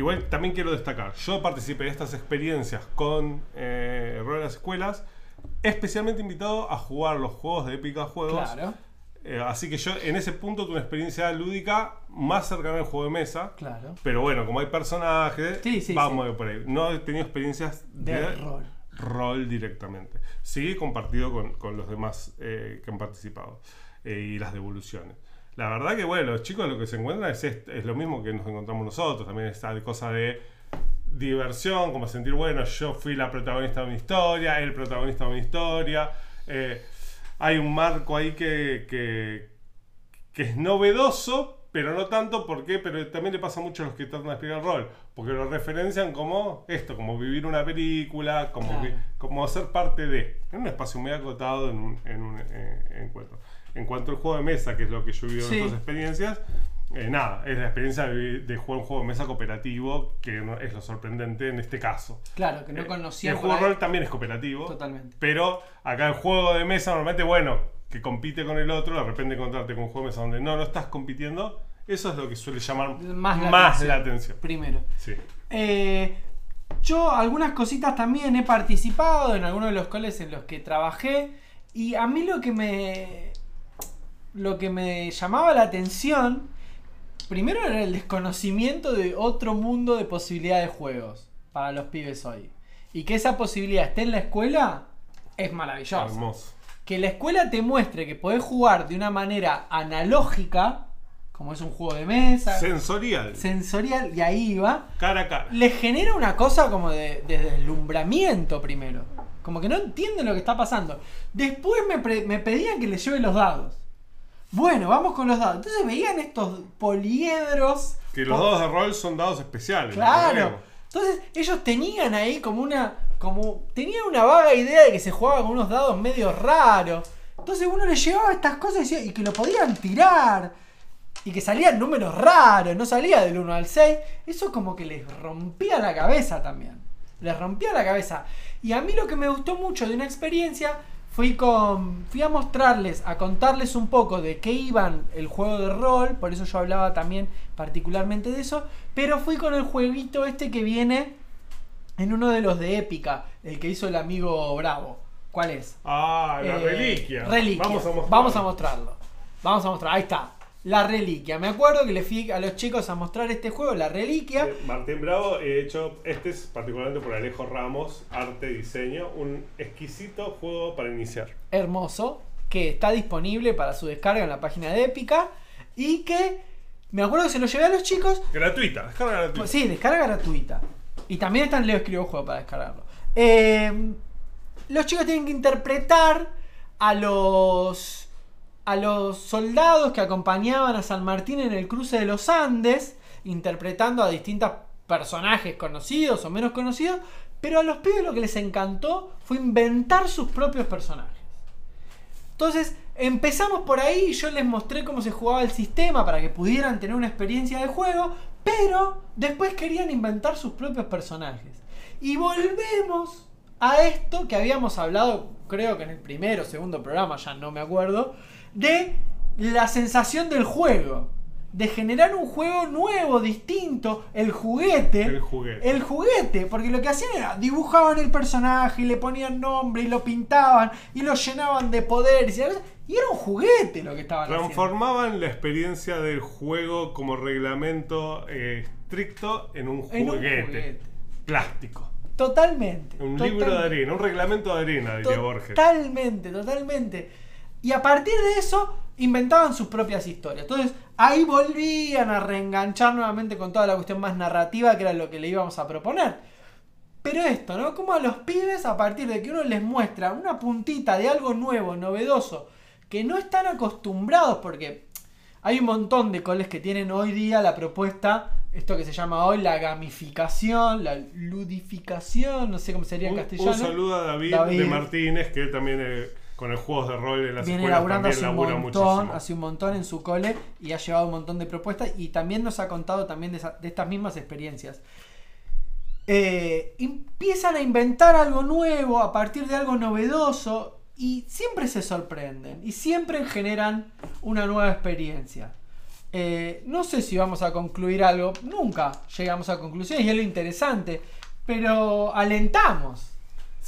Igual también quiero destacar, yo participé de estas experiencias con eh, rol en las escuelas, especialmente invitado a jugar los juegos de Épica Juegos. Claro, Eh, así que yo en ese punto tuve una experiencia lúdica más cercana al juego de mesa. claro. Pero bueno, como hay personajes, Sí, sí, vamos por ahí. No he tenido experiencias De de, rol. rol directamente. Sí he compartido con, con los demás eh, que han participado eh, y las devoluciones. La verdad que bueno, los chicos lo que se encuentran es, est- es lo mismo que nos encontramos nosotros. También está de cosa de diversión, como sentir, bueno, yo fui la protagonista de una historia, el protagonista de una historia. Eh, hay un marco ahí que, que, que es novedoso, pero no tanto, ¿por qué? Pero también le pasa mucho a los que tratan de explicar el rol, porque lo referencian como esto, como vivir una película, como, Claro. vi- como ser parte de, en un espacio muy acotado en un, en un, eh, encuentro. En cuanto al juego de mesa, que es lo que yo he vivido Sí. en otras experiencias, eh, nada, es la experiencia de, jugar un juego de mesa cooperativo, que no- es lo sorprendente en este caso. Claro, que no Eh, conocía el juego de rol también es cooperativo. Totalmente. Pero acá el juego de mesa, normalmente, bueno, que compite con el otro, de repente encontrarte con un juego de mesa donde no, no estás compitiendo, eso es lo que suele llamar Más más, la atención. la atención. Primero. Sí. Eh, yo algunas cositas también he participado en algunos de los coles en los que trabajé y a mí lo que me lo que me llamaba la atención primero era el desconocimiento de otro mundo de posibilidades de juegos para los pibes hoy y que esa posibilidad esté en la escuela es maravilloso Hermoso. que la escuela te muestre que podés jugar de una manera analógica como es un juego de mesa Sensorial. sensorial y ahí va cara a cara. les genera una cosa como de, de deslumbramiento primero. Como que no entienden lo que está pasando. Después me, me pedían que les lleve los dados. Bueno, vamos con los dados. Entonces veían estos poliedros. Que los dados de rol son dados especiales. Claro. Entonces ellos tenían ahí como una. como. tenían una vaga idea de que se jugaba con unos dados medio raros. Entonces uno les llevaba estas cosas y, decía- y que lo podían tirar. Y que salían números raros, no salía del 1 al 6. Eso como que les rompía la cabeza también. Les rompía la cabeza. Y a mí lo que me gustó mucho de una experiencia fui con. Fui a mostrarles, a contarles un poco de qué iban el juego de rol. Por eso yo hablaba también particularmente de eso. Pero fui con el jueguito este que viene en uno de los de épica. El que hizo el amigo Bravo. ¿Cuál es? Ah, la Eh, reliquia. reliquia. Vamos a mostrarlo. Vamos a mostrarlo. Vamos a mostrar. Ahí está. La reliquia. Me acuerdo que le fui a los chicos a mostrar este juego, la reliquia. Eh, Martín Bravo, he hecho, este es particularmente por Alejo Ramos, arte y diseño, un exquisito juego para iniciar. Hermoso. Que está disponible para su descarga en la página de Épica. Y que me acuerdo que se lo llevé a los chicos. Gratuita, descarga gratuita. Sí, descarga gratuita. Y también está en Leo Escribo Juego para descargarlo. Eh, los chicos tienen que interpretar a los a los soldados que acompañaban a San Martín en el cruce de los Andes, interpretando a distintos personajes conocidos o menos conocidos, pero a los pibes lo que les encantó fue inventar sus propios personajes. Entonces empezamos por ahí y yo les mostré cómo se jugaba el sistema para que pudieran tener una experiencia de juego, pero después querían inventar sus propios personajes. Y volvemos a esto que habíamos hablado, creo que en el primero o segundo programa, ya no me acuerdo, de la sensación del juego. De generar un juego nuevo, distinto, el juguete. El juguete. El juguete, porque lo que hacían era dibujaban el personaje y le ponían nombre y lo pintaban y lo llenaban de poderes y, y era un juguete lo que estaban haciendo. Transformaban la experiencia del juego como reglamento eh, estricto en un En un juguete. juguete. Plástico. Totalmente. Un libro de arena, un reglamento de arena, diría Borges. Totalmente, totalmente. Y a partir de eso inventaban sus propias historias. Entonces ahí volvían a reenganchar nuevamente con toda la cuestión más narrativa que era lo que le íbamos a proponer. Pero esto, ¿no? Como a los pibes, a partir de que uno les muestra una puntita de algo nuevo, novedoso, que no están acostumbrados, porque hay un montón de coles que tienen hoy día la propuesta, esto que se llama hoy la gamificación, la ludificación, no sé cómo sería en Un, castellano. un saludo a David, David. de Martínez, que él también eh, con el juegos de rol en las viene escuelas laburando también hace un labura montón, muchísimo. hace un montón en su cole y ha llevado un montón de propuestas y también nos ha contado también de, esa- de estas mismas experiencias. Eh, empiezan a inventar algo nuevo a partir de algo novedoso y siempre se sorprenden y siempre generan una nueva experiencia. Eh, no sé si vamos a concluir algo. Nunca llegamos a conclusiones y es lo interesante. Pero alentamos.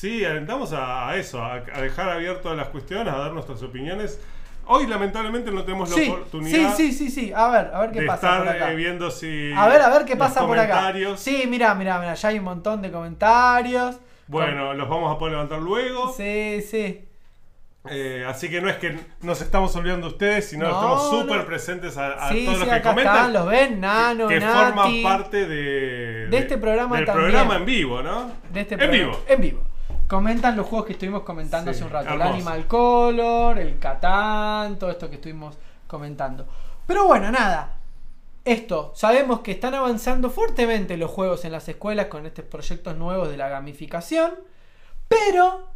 Sí, alentamos a, a eso, a, a dejar abiertas las cuestiones, a dar nuestras opiniones. Hoy lamentablemente no tenemos la Sí, sí, oportunidad sí, sí, sí. A ver, a ver qué de pasa por estar acá. eh, viendo si A ver, a ver qué pasa por acá. Sí, mira, mira, mira, ya hay un montón de comentarios. Bueno, los vamos a poder levantar luego. Sí, sí. Eh, así que no es que nos estamos olvidando de ustedes, sino No, estamos súper no. presentes a, a Sí, todos sí, los que comentan. están, los ven, Nano, que Nati. forman parte de, De este programa del también. programa en vivo, ¿no? de este en programa. vivo. En vivo. Comentan los juegos que estuvimos comentando Sí, hace un rato. hermoso. El Animal Color, el Catán, todo esto que estuvimos comentando. Pero bueno, nada. Esto, sabemos que están avanzando fuertemente los juegos en las escuelas con estos proyectos nuevos de la gamificación. Pero,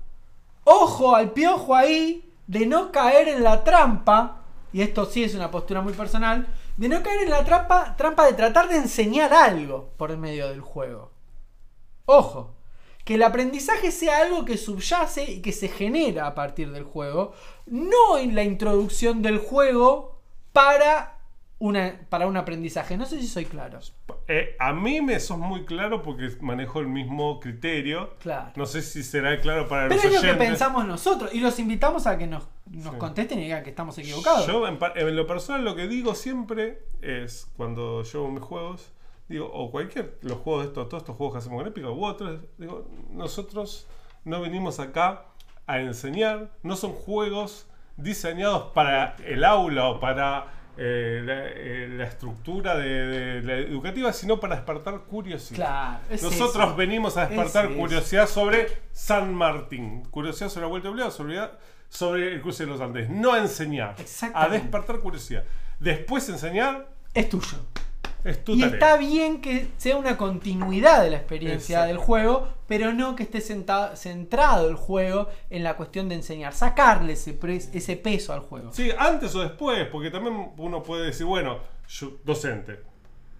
ojo al piojo ahí de no caer en la trampa, y esto sí es una postura muy personal, de no caer en la trampa, trampa de tratar de enseñar algo por medio del juego. Ojo, que el aprendizaje sea algo que subyace y que se genera a partir del juego, no en la introducción del juego para, una, para un aprendizaje. No sé si soy claro. Eh, a mí me sos muy claro porque manejo el mismo criterio. Claro. No sé si será claro para Pero los es lo que pensamos nosotros y los invitamos a que nos, nos Sí. contesten y digan que estamos equivocados. Yo, en, en lo personal, lo que digo siempre es cuando llevo mis juegos, digo, o cualquier, los juegos de estos, todos estos juegos que hacemos con Epic u otros, digo, nosotros no venimos acá a enseñar, no son juegos diseñados para el aula o para eh, la, eh, la estructura de, de la educativa, sino para despertar curiosidad. Claro, es Nosotros eso. venimos a despertar Es eso. curiosidad sobre San Martín, curiosidad sobre la vuelta obligada, sobre, sobre el cruce de los Andes. No a enseñar, a despertar curiosidad. Después enseñar Es tuyo. Es tu Y tarea. está bien que sea una continuidad de la experiencia Exacto. del juego, pero no que esté centrado el juego en la cuestión de enseñar, sacarle ese, peso al juego. Sí, antes o después, porque también uno puede decir, bueno, yo, docente,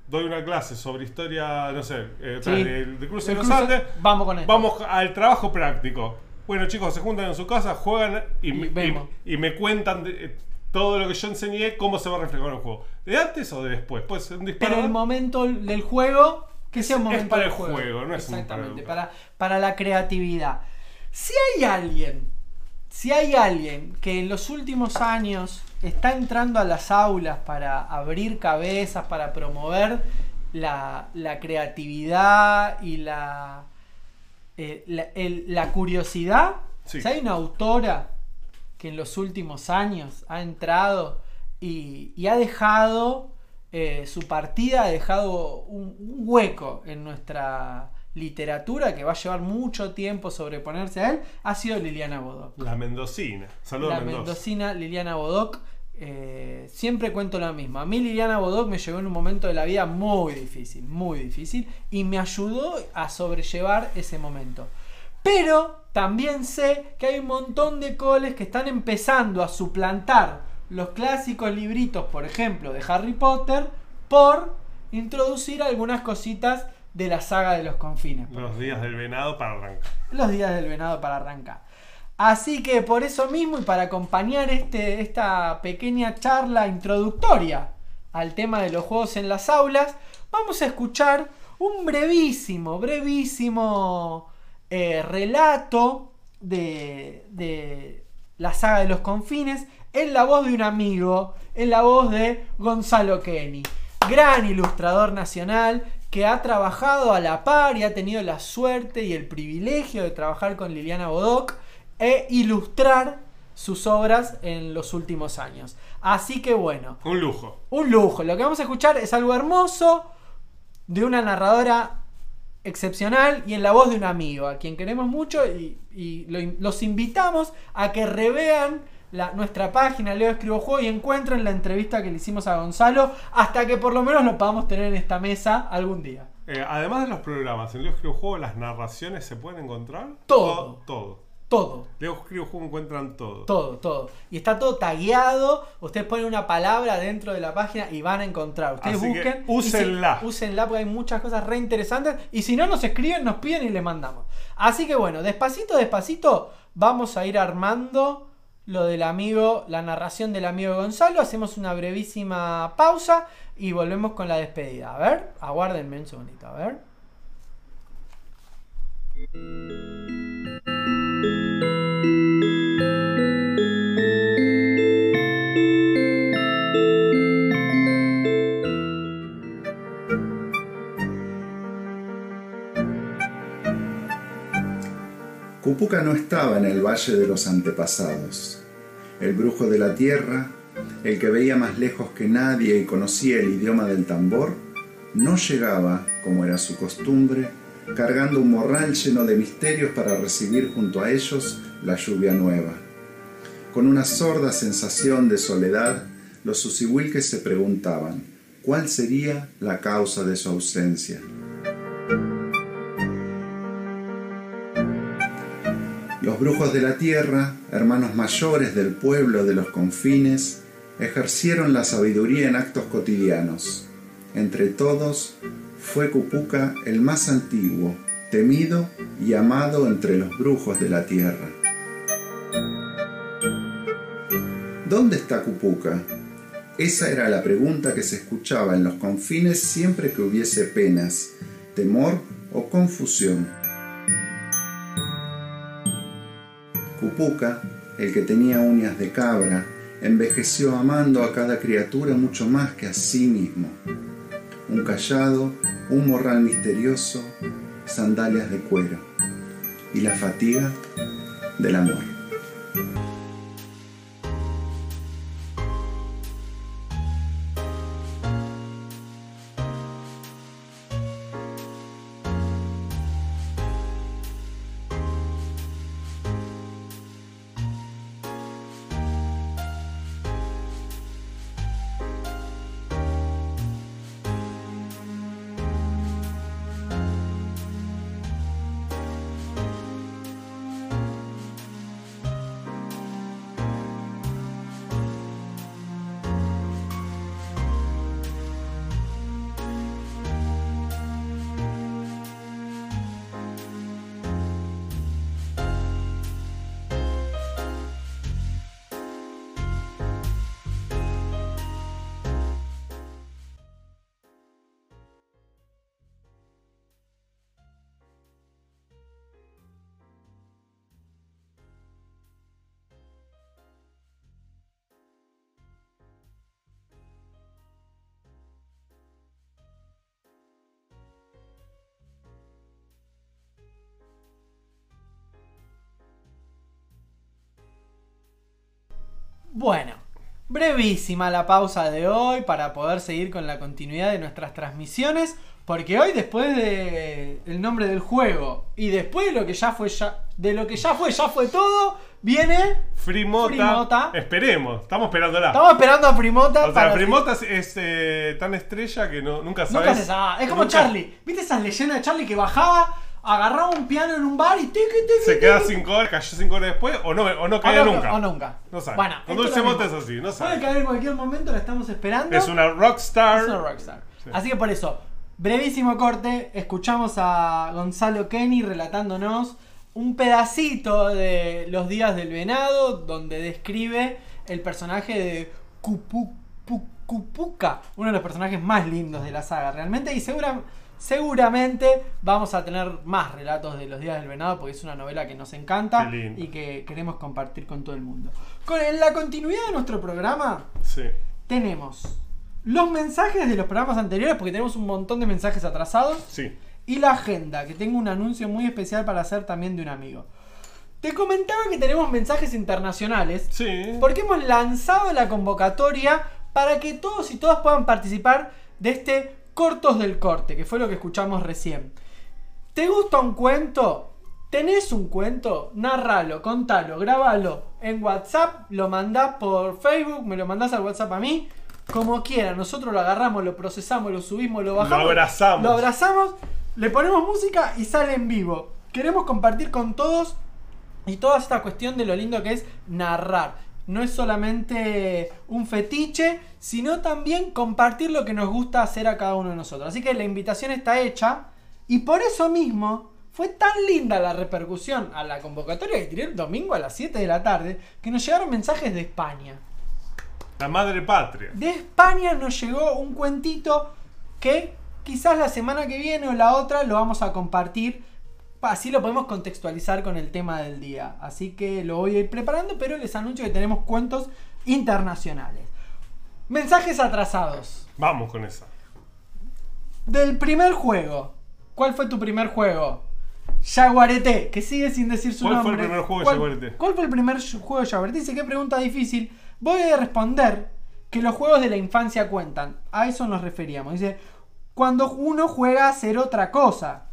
doy una clase sobre historia, no sé, eh, Sí. del del cruce de los Andes. vamos con esto. Vamos al trabajo práctico. Bueno, chicos, se juntan en su casa, juegan y, Y me- vemos. y- y me cuentan de- eh, todo lo que yo enseñé, cómo se va a reflejar en el juego. ¿De antes o de después? Puede ser un Pero disparador. el momento del juego, que sea un Es momento para del el juego, no es un Exactamente, para para, para la creatividad. Si hay alguien, si hay alguien que en los últimos años está entrando a las aulas para abrir cabezas, para promover la, la creatividad y la, eh, la, el- la curiosidad, Sí. si hay una autora que en los últimos años ha entrado y, y ha dejado eh, su partida, ha dejado un, un hueco en nuestra literatura que va a llevar mucho tiempo sobreponerse a él, ha sido Liliana Bodoc. La mendocina. Saludos La Mendoza. mendocina Liliana Bodoc. eh, siempre cuento lo mismo. A mí Liliana Bodoc me llegó en un momento de la vida muy difícil, muy difícil, y me ayudó a sobrellevar ese momento. Pero también sé que hay un montón de coles que están empezando a suplantar los clásicos libritos, por ejemplo, de Harry Potter, por introducir algunas cositas de la saga de los confines. Los días del venado para arrancar. Los días del venado para arrancar. Así que por eso mismo y para acompañar este, esta pequeña charla introductoria al tema de los juegos en las aulas, vamos a escuchar un brevísimo, brevísimo eh, relato de, de la saga de los confines en la voz de un amigo, en la voz de Gonzalo Kenny, gran ilustrador nacional que ha trabajado a la par y ha tenido la suerte y el privilegio de trabajar con Liliana Bodoc e ilustrar sus obras en los últimos años. Así que bueno, Un lujo. un lujo. Lo que vamos a escuchar es algo hermoso de una narradora excepcional y en la voz de un amigo, a quien queremos mucho y, y lo in- los invitamos a que revean la- nuestra página Leo Escribo Juego y encuentren la entrevista que le hicimos a Gonzalo hasta que por lo menos lo podamos tener en esta mesa algún día. Eh, además de los programas, en Leo Escribo Juego las narraciones se pueden encontrar. Todo. To- Todo. Todo. Leo Escribo Juego encuentran todo. Todo, todo. Y está todo tagueado. Ustedes ponen una palabra dentro de la página y van a encontrar. Ustedes Así que busquen. úsenla. si- úsenla porque hay muchas cosas re interesantes. Y si no nos escriben, nos piden y les mandamos. Así que bueno, despacito, despacito, vamos a ir armando lo del amigo, la narración del amigo Gonzalo. Hacemos una brevísima pausa y volvemos con la despedida. A ver, aguárdenme un segundito, a ver. Cupuca no estaba en el valle de los antepasados. El brujo de la tierra, el que veía más lejos que nadie y conocía el idioma del tambor, no llegaba, como era su costumbre, cargando un morral lleno de misterios para recibir junto a ellos la lluvia nueva. Con una sorda sensación de soledad, los susihuilques se preguntaban cuál sería la causa de su ausencia. Los brujos de la tierra, hermanos mayores del pueblo de los confines, ejercieron la sabiduría en actos cotidianos. Entre todos, fue Cupuca el más antiguo, temido y amado entre los brujos de la tierra. ¿Dónde está Cupuca? Esa era la pregunta que se escuchaba en los confines siempre que hubiese penas, temor o confusión. El que tenía uñas de cabra, envejeció amando a cada criatura mucho más que a sí mismo. Un callado, un morral misterioso, sandalias de cuero y la fatiga del amor. Bueno, brevísima la pausa de hoy para poder seguir con la continuidad de nuestras transmisiones. Porque hoy, después de el nombre del juego y después de lo que ya fue ya, de lo que ya fue, ya fue todo, viene Frimota. Frimota. Esperemos, estamos esperándola. Estamos esperando a Primota o sea, Frimota es, es, eh, tan estrella que no, nunca sabes. Nunca se sabe. Es como nunca Charlie. ¿Viste esas leyendas de Charlie que bajaba, agarraba un piano en un bar y tiqui, tiqui, Se queda 5 horas, cayó 5 horas después o no, o no O cae no- nunca. O nunca. No sabe. Bueno, esto Dulce Mota es así, no Puede sabe. caer en cualquier momento, la estamos esperando. Es una rockstar. Es una rockstar. Sí. Así que por eso, brevísimo corte, escuchamos a Gonzalo Kenny relatándonos un pedacito de Los días del venado, donde describe el personaje de Kupuka, uno de los personajes más lindos de la saga realmente, y segura- seguramente vamos a tener más relatos de Los días del venado, porque es una novela que nos encanta y que queremos compartir con todo el mundo. Con en la continuidad de nuestro programa, Sí. tenemos los mensajes de los programas anteriores, porque tenemos un montón de mensajes atrasados, Sí. y la agenda, que tengo un anuncio muy especial para hacer también de un amigo. Te comentaba que tenemos mensajes internacionales, Sí. porque hemos lanzado la convocatoria para que todos y todas puedan participar de este Cortos del Corte, que fue lo que escuchamos recién. ¿Te gusta un cuento? ¿Tenés un cuento? Narralo, contalo, grabalo en WhatsApp, lo mandás por Facebook, me lo mandás al WhatsApp a mí, como quieras. Nosotros lo agarramos, lo procesamos, lo subimos, lo bajamos. Lo abrazamos. Lo abrazamos, le ponemos música y sale en vivo. Queremos compartir con todos y toda esta cuestión de lo lindo que es narrar. No es solamente un fetiche, sino también compartir lo que nos gusta hacer a cada uno de nosotros. Así que la invitación está hecha y por eso mismo Fue tan linda la repercusión a la convocatoria que tiré el domingo a las 7 de la tarde que nos llegaron mensajes de España. La madre patria. De España nos llegó un cuentito que quizás la semana que viene o la otra lo vamos a compartir. Así lo podemos contextualizar con el tema del día. Así que lo voy a ir preparando, pero les anuncio que tenemos cuentos internacionales. Mensajes atrasados. Vamos con esa. Del primer juego. ¿Cuál fue tu primer juego? Jaguarete, que sigue sin decir su ¿Cuál fue nombre. el primer juego de ¿Cuál- Jaguarete? ¿Cuál fue el primer juego de Jaguarete? Dice, qué pregunta difícil. Voy a responder que los juegos de la infancia cuentan. A eso nos referíamos. Dice, cuando uno juega a hacer otra cosa.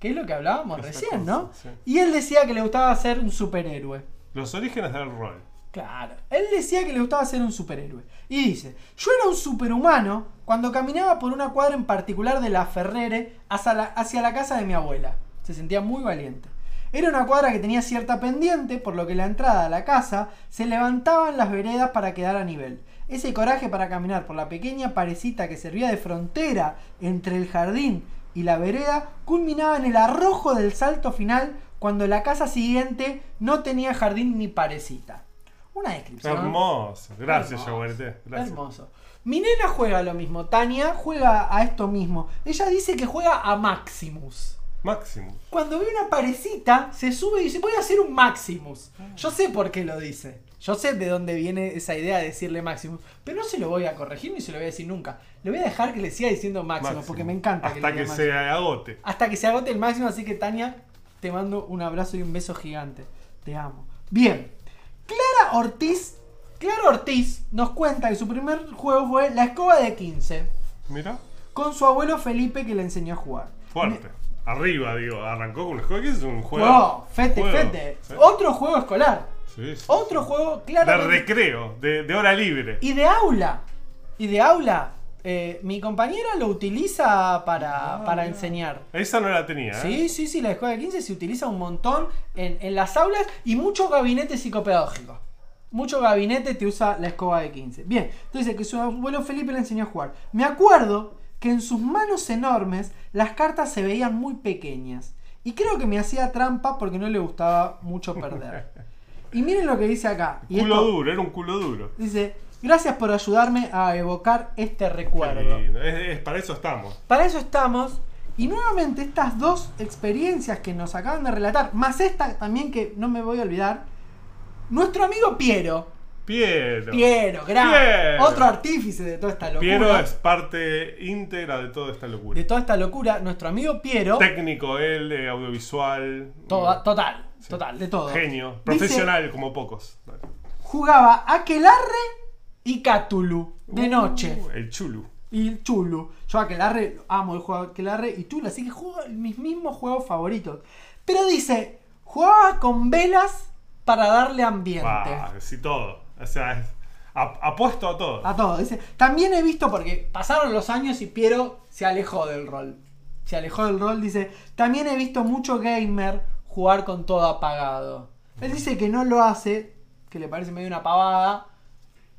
Que es lo que hablábamos recién, cosa, ¿no? sí. Y él decía que le gustaba ser un superhéroe. Los orígenes del rol. Claro. Él decía que le gustaba ser un superhéroe. Y dice, yo era un superhumano cuando caminaba por una cuadra en particular de la Ferrere hacia la, hacia la casa de mi abuela. Se sentía muy valiente. Era una cuadra que tenía cierta pendiente, por lo que la entrada a la casa se levantaban las veredas para quedar a nivel. Ese coraje para caminar por la pequeña parecita que servía de frontera entre el jardín y la vereda culminaba en el arrojo del salto final cuando la casa siguiente no tenía jardín ni parecita. Una descripción. Hermoso. Gracias, Hermoso. Gracias. Hermoso. Mi nena juega lo mismo. Tania juega a esto mismo. Ella dice que juega a Maximus. Maximus. Cuando ve una parecita, se sube y dice, voy a hacer un Maximus. Yo sé por qué lo dice. Yo sé de dónde viene esa idea de decirle Maximus. Pero no se lo voy a corregir ni se lo voy a decir nunca. Le voy a dejar que le siga diciendo Maximus. porque me encanta Hasta le que, se agote. Hasta que se agote el máximo, así que Tania, te mando un abrazo y un beso gigante. Te amo. Bien. Clara Ortiz. Clara Ortiz nos cuenta que su primer juego fue La Escoba de 15. Mira. Con su abuelo Felipe que le enseñó a jugar. Fuerte. Arriba, digo. Arrancó con un juego que es un juego. Wow, fete, juego. fete. Sí. Otro juego escolar. Sí, sí, Otro juego, De claro. recreo, de, de hora libre. Y de aula. Y de aula. Eh, mi compañera lo utiliza para, Ah, para enseñar. Esa no la tenía, ¿eh? Sí, sí, sí, la escuela de 15 se utiliza un montón en, en las aulas y mucho gabinete psicopedagógico. Mucho gabinete te usa la escoba de 15. Bien, entonces que su abuelo Felipe le enseñó a jugar. Me acuerdo que en sus manos enormes las cartas se veían muy pequeñas. Y creo que me hacía trampa porque no le gustaba mucho perder. [LAUGHS] Y miren lo que dice acá. Y Culo esto- duro, era un culo duro. dice, gracias por ayudarme a evocar este recuerdo. Es, es- para eso estamos. Para eso estamos. Y nuevamente estas dos experiencias que nos acaban de relatar, más esta también que no me voy a olvidar, nuestro amigo Piero. Piero. Piero, gran. Piero. Otro artífice de toda esta locura. Piero es parte íntegra de toda esta locura. De toda esta locura, nuestro amigo Piero. Técnico él, eh, audiovisual. toda- total, Sí. total, de todo. Genio. Dice, Profesional como pocos. jugaba Aquelarre y Cthulhu de noche. Uh, el chulu. Y el Chulu. Yo Aquelarre, amo el juego Aquelarre y Chulu, así que juego mis mismos juegos favoritos. Pero dice, jugaba con velas para darle ambiente. Ah, sí, todo. O sea, es- ap- apuesto a todo. A todo. Dice, también he visto, porque pasaron los años y Piero se alejó del rol. Se alejó del rol, dice, también he visto mucho gamer jugar con todo apagado. Él dice que no lo hace, que le parece medio una pavada.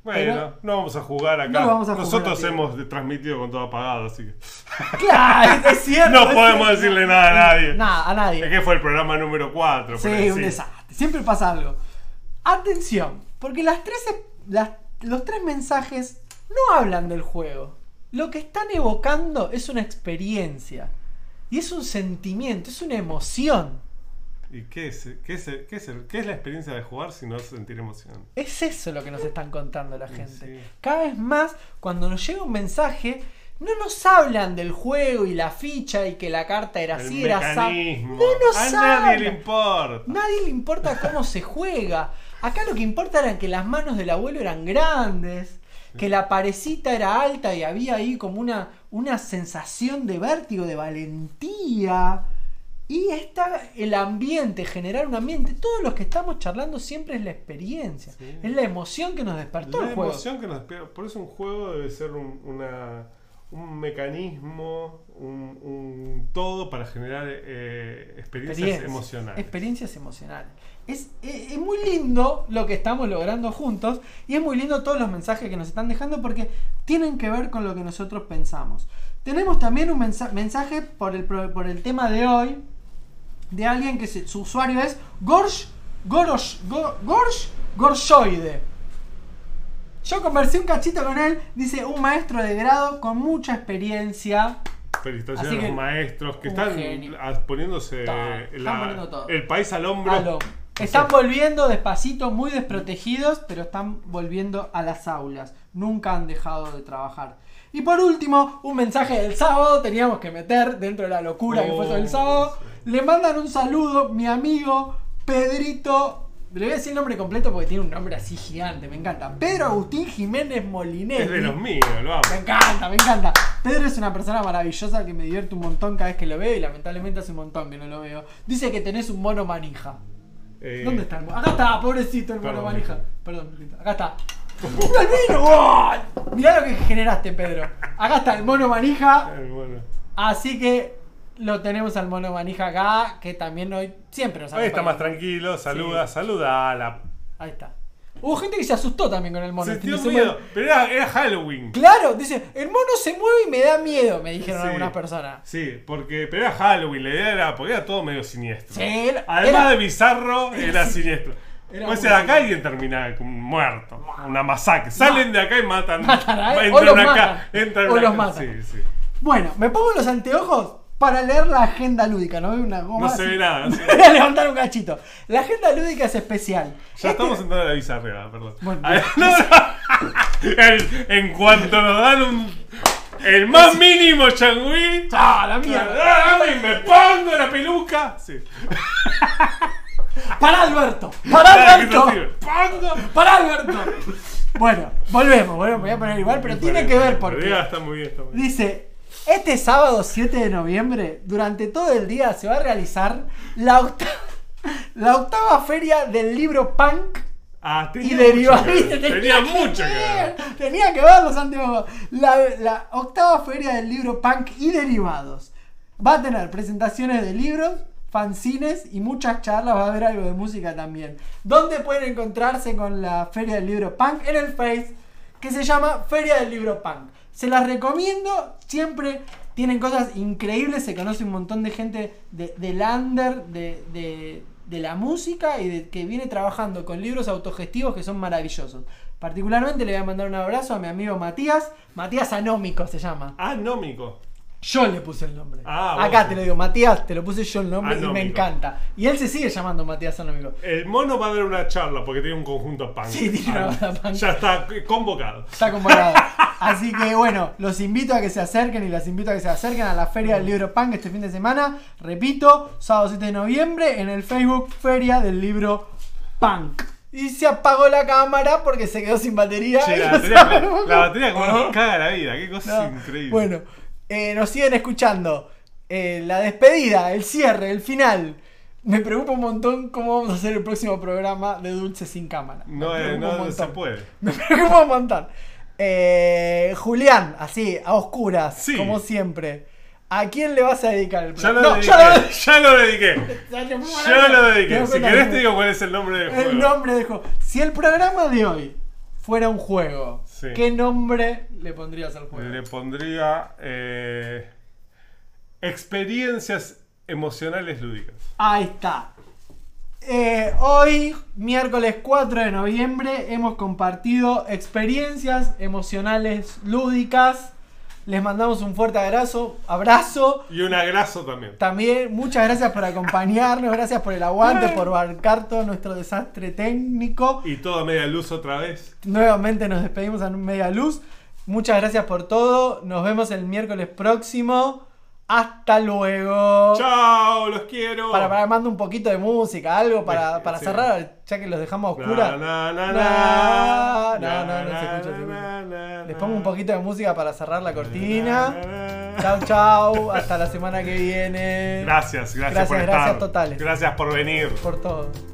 Bueno, pero- no vamos a jugar acá. No lo vamos a jugar Nosotros hemos transmitido con todo apagado, así que. Claro, es cierto. [LAUGHS] No es podemos cierto. decirle nada a nadie. Nada, a nadie. Es que fue el programa número 4. Sí, un desastre. Siempre pasa algo. Atención, porque las tres, las- los tres mensajes no hablan del juego. Lo que están evocando es una experiencia. Y es un sentimiento, es una emoción. ¿Y qué es, qué, es, qué, es el- qué es la experiencia de jugar si no sentir emoción? Es eso lo que nos están contando la gente. sí. Cada vez más, cuando nos llega un mensaje, no nos hablan del juego y la ficha y que la carta era el así, era así. No nos a nadie le hablan. importa. Nadie le importa cómo se juega. Acá lo que importa era que las manos del abuelo eran grandes, que la parecita era alta y había ahí como una, una sensación de vértigo, de valentía. Y está el ambiente, generar un ambiente. Todos los que estamos charlando siempre es la experiencia. Sí. Es la emoción que nos despertó La el juego. emoción que nos despierta. Por eso un juego debe ser un, una- un mecanismo, un, un todo para generar eh, experiencias Experiencias. emocionales. Experiencias emocionales. Es, es- es muy lindo lo que estamos logrando juntos y es muy lindo todos los mensajes que nos están dejando porque tienen que ver con lo que nosotros pensamos. Tenemos también un mensa- mensaje por el, por el tema de hoy de alguien que se- su usuario es Gorsh, Gorosh, Gorsh, Gorshoide. Yo conversé un cachito con él, dice un maestro de grado con mucha experiencia. Felicitaciones a los maestros que están genio. poniéndose Todo, la- están poniendo todo. el país al hombro. Están volviendo despacito, muy desprotegidos, pero están volviendo a las aulas. Nunca han dejado de trabajar. Y por último, un mensaje del sábado, teníamos que meter dentro de la locura que fue todo el Oh, sábado. sí. Le mandan un saludo, mi amigo Pedrito. Le voy a decir el nombre completo porque tiene un nombre así gigante, me encanta. Pedro Agustín Jiménez Molinelli. Es de los míos, lo amo. Me encanta, me encanta. Pedro es una persona maravillosa que me divierte un montón cada vez que lo veo y lamentablemente hace un montón que no lo veo. Dice que tenés un mono manija. Eh, ¿Dónde está el mono? Acá está, pobrecito el mono Perdón. manija. Perdón, acá está. ¡Oh! Mirá lo que generaste, Pedro. Acá está el mono manija. Así que lo tenemos al mono manija acá, que también hoy siempre nos Hoy está acompaña. más tranquilo, saluda, Sí. saluda a la. Ahí está. Hubo gente que se asustó también con el mono. Sintió Dice, miedo, pero era, era Halloween. Claro, dice, el mono se mueve y me da miedo, me dijeron Sí. algunas personas. Sí, porque pero era Halloween, la idea era porque era todo medio siniestro. Sí, era- Además era- de bizarro, [LAUGHS] era siniestro. O sea, acá alguien termina muerto, una masacre. Salen de acá y matan. [LAUGHS] Matan a él, entran o los acá, matan, entran o acá. los matan. Sí, sí. Bueno, me pongo los anteojos para leer la agenda lúdica, ¿no? Una goma No se ve nada. [LAUGHS] Voy a levantar un cachito. La agenda lúdica es especial. Ya Este- estamos entrando a la bizarrea, perdón. Bueno, A ver, no, no. [LAUGHS] El- en cuanto nos dan un. El más mínimo changüí. ¡Ah, la mierda! ¡Ah, y me pongo la peluca! Sí. ¡Para Alberto! ¡Para Alberto! ¡Pongo! ¡Para Alberto! Bueno, volvemos, volvemos, voy a poner igual, pero tiene que ver porque está muy bien, está muy bien. dice, este sábado 7 de noviembre, durante todo el día se va a realizar la octava, la octava feria del libro punk Ah, y derivados. Tenía mucho que ver. Tenía que ver los anteojos. La, la octava feria del libro punk y derivados. Va a tener presentaciones de libros, fanzines y muchas charlas. Va a haber algo de música también. ¿Dónde pueden encontrarse con la feria del libro punk? En el Face, que se llama Feria del Libro Punk. Se las recomiendo. Siempre tienen cosas increíbles. Se conoce un montón de gente de, del under, de, de- de la música y de que viene trabajando con libros autogestivos que son maravillosos. Particularmente le voy a mandar un abrazo a mi amigo Matías. Matías Anómico se llama. Ah, nómico. Yo le puse el nombre. Ah, vos Acá sí. te lo digo, Matías, te lo puse yo el nombre y me Anómico. encanta. Y él se sigue llamando Matías Anómico. El mono va a dar una charla porque tiene un conjunto punk. Sí, tiene una Ah, banda punk. Ya está convocado. Está convocado. [LAUGHS] Así que bueno, los invito a que se acerquen y las invito a que se acerquen a la Feria del Libro Punk este fin de semana. Repito, sábado 7 de noviembre en el Facebook Feria del Libro Punk. Y se apagó la cámara porque se quedó sin batería. Che, la no batería, la batería como nos caga la vida. Qué cosa No. increíble. Bueno, eh, nos siguen escuchando. Eh, la despedida, el cierre, el final. Me preocupa un montón cómo vamos a hacer el próximo programa de Dulce sin cámara. No, eh, no, se puede. [LAUGHS] Me preocupa un montón. Eh, Julián, así, a oscuras, Sí. como siempre. ¿A quién le vas a dedicar el Ya programa? lo No, dediqué. ya lo- [LAUGHS] Ya lo dediqué. [LAUGHS] ya Ya lo ¿Te dediqué. Si querés te digo cuál es el nombre del juego. El nombre de juego. Si el programa de hoy fuera un juego, Sí. ¿qué nombre le pondrías al juego? Le pondría eh, experiencias emocionales lúdicas. Ahí está. Eh, hoy, miércoles 4 de noviembre, hemos compartido experiencias emocionales lúdicas. Les mandamos un fuerte abrazo. Abrazo. Y un agrazo también. También muchas gracias por acompañarnos, gracias por el aguante, por bancar todo nuestro desastre técnico. Y todo a media luz otra vez. Nuevamente nos despedimos a media luz. Muchas gracias por todo. Nos vemos el miércoles próximo. Hasta luego. ¡Chao! ¡Los quiero! Para, para mando un poquito de música, algo para, para sí. cerrar, ya que los dejamos oscuras. na, na, Na, no, no, no se escucha, se escucha. Les pongo un poquito de música para cerrar la na, cortina. na, na. Chau, chau. Hasta la semana que viene. Gracias, gracias, Gracias, por gracias estar. totales. Gracias por venir. Por todo.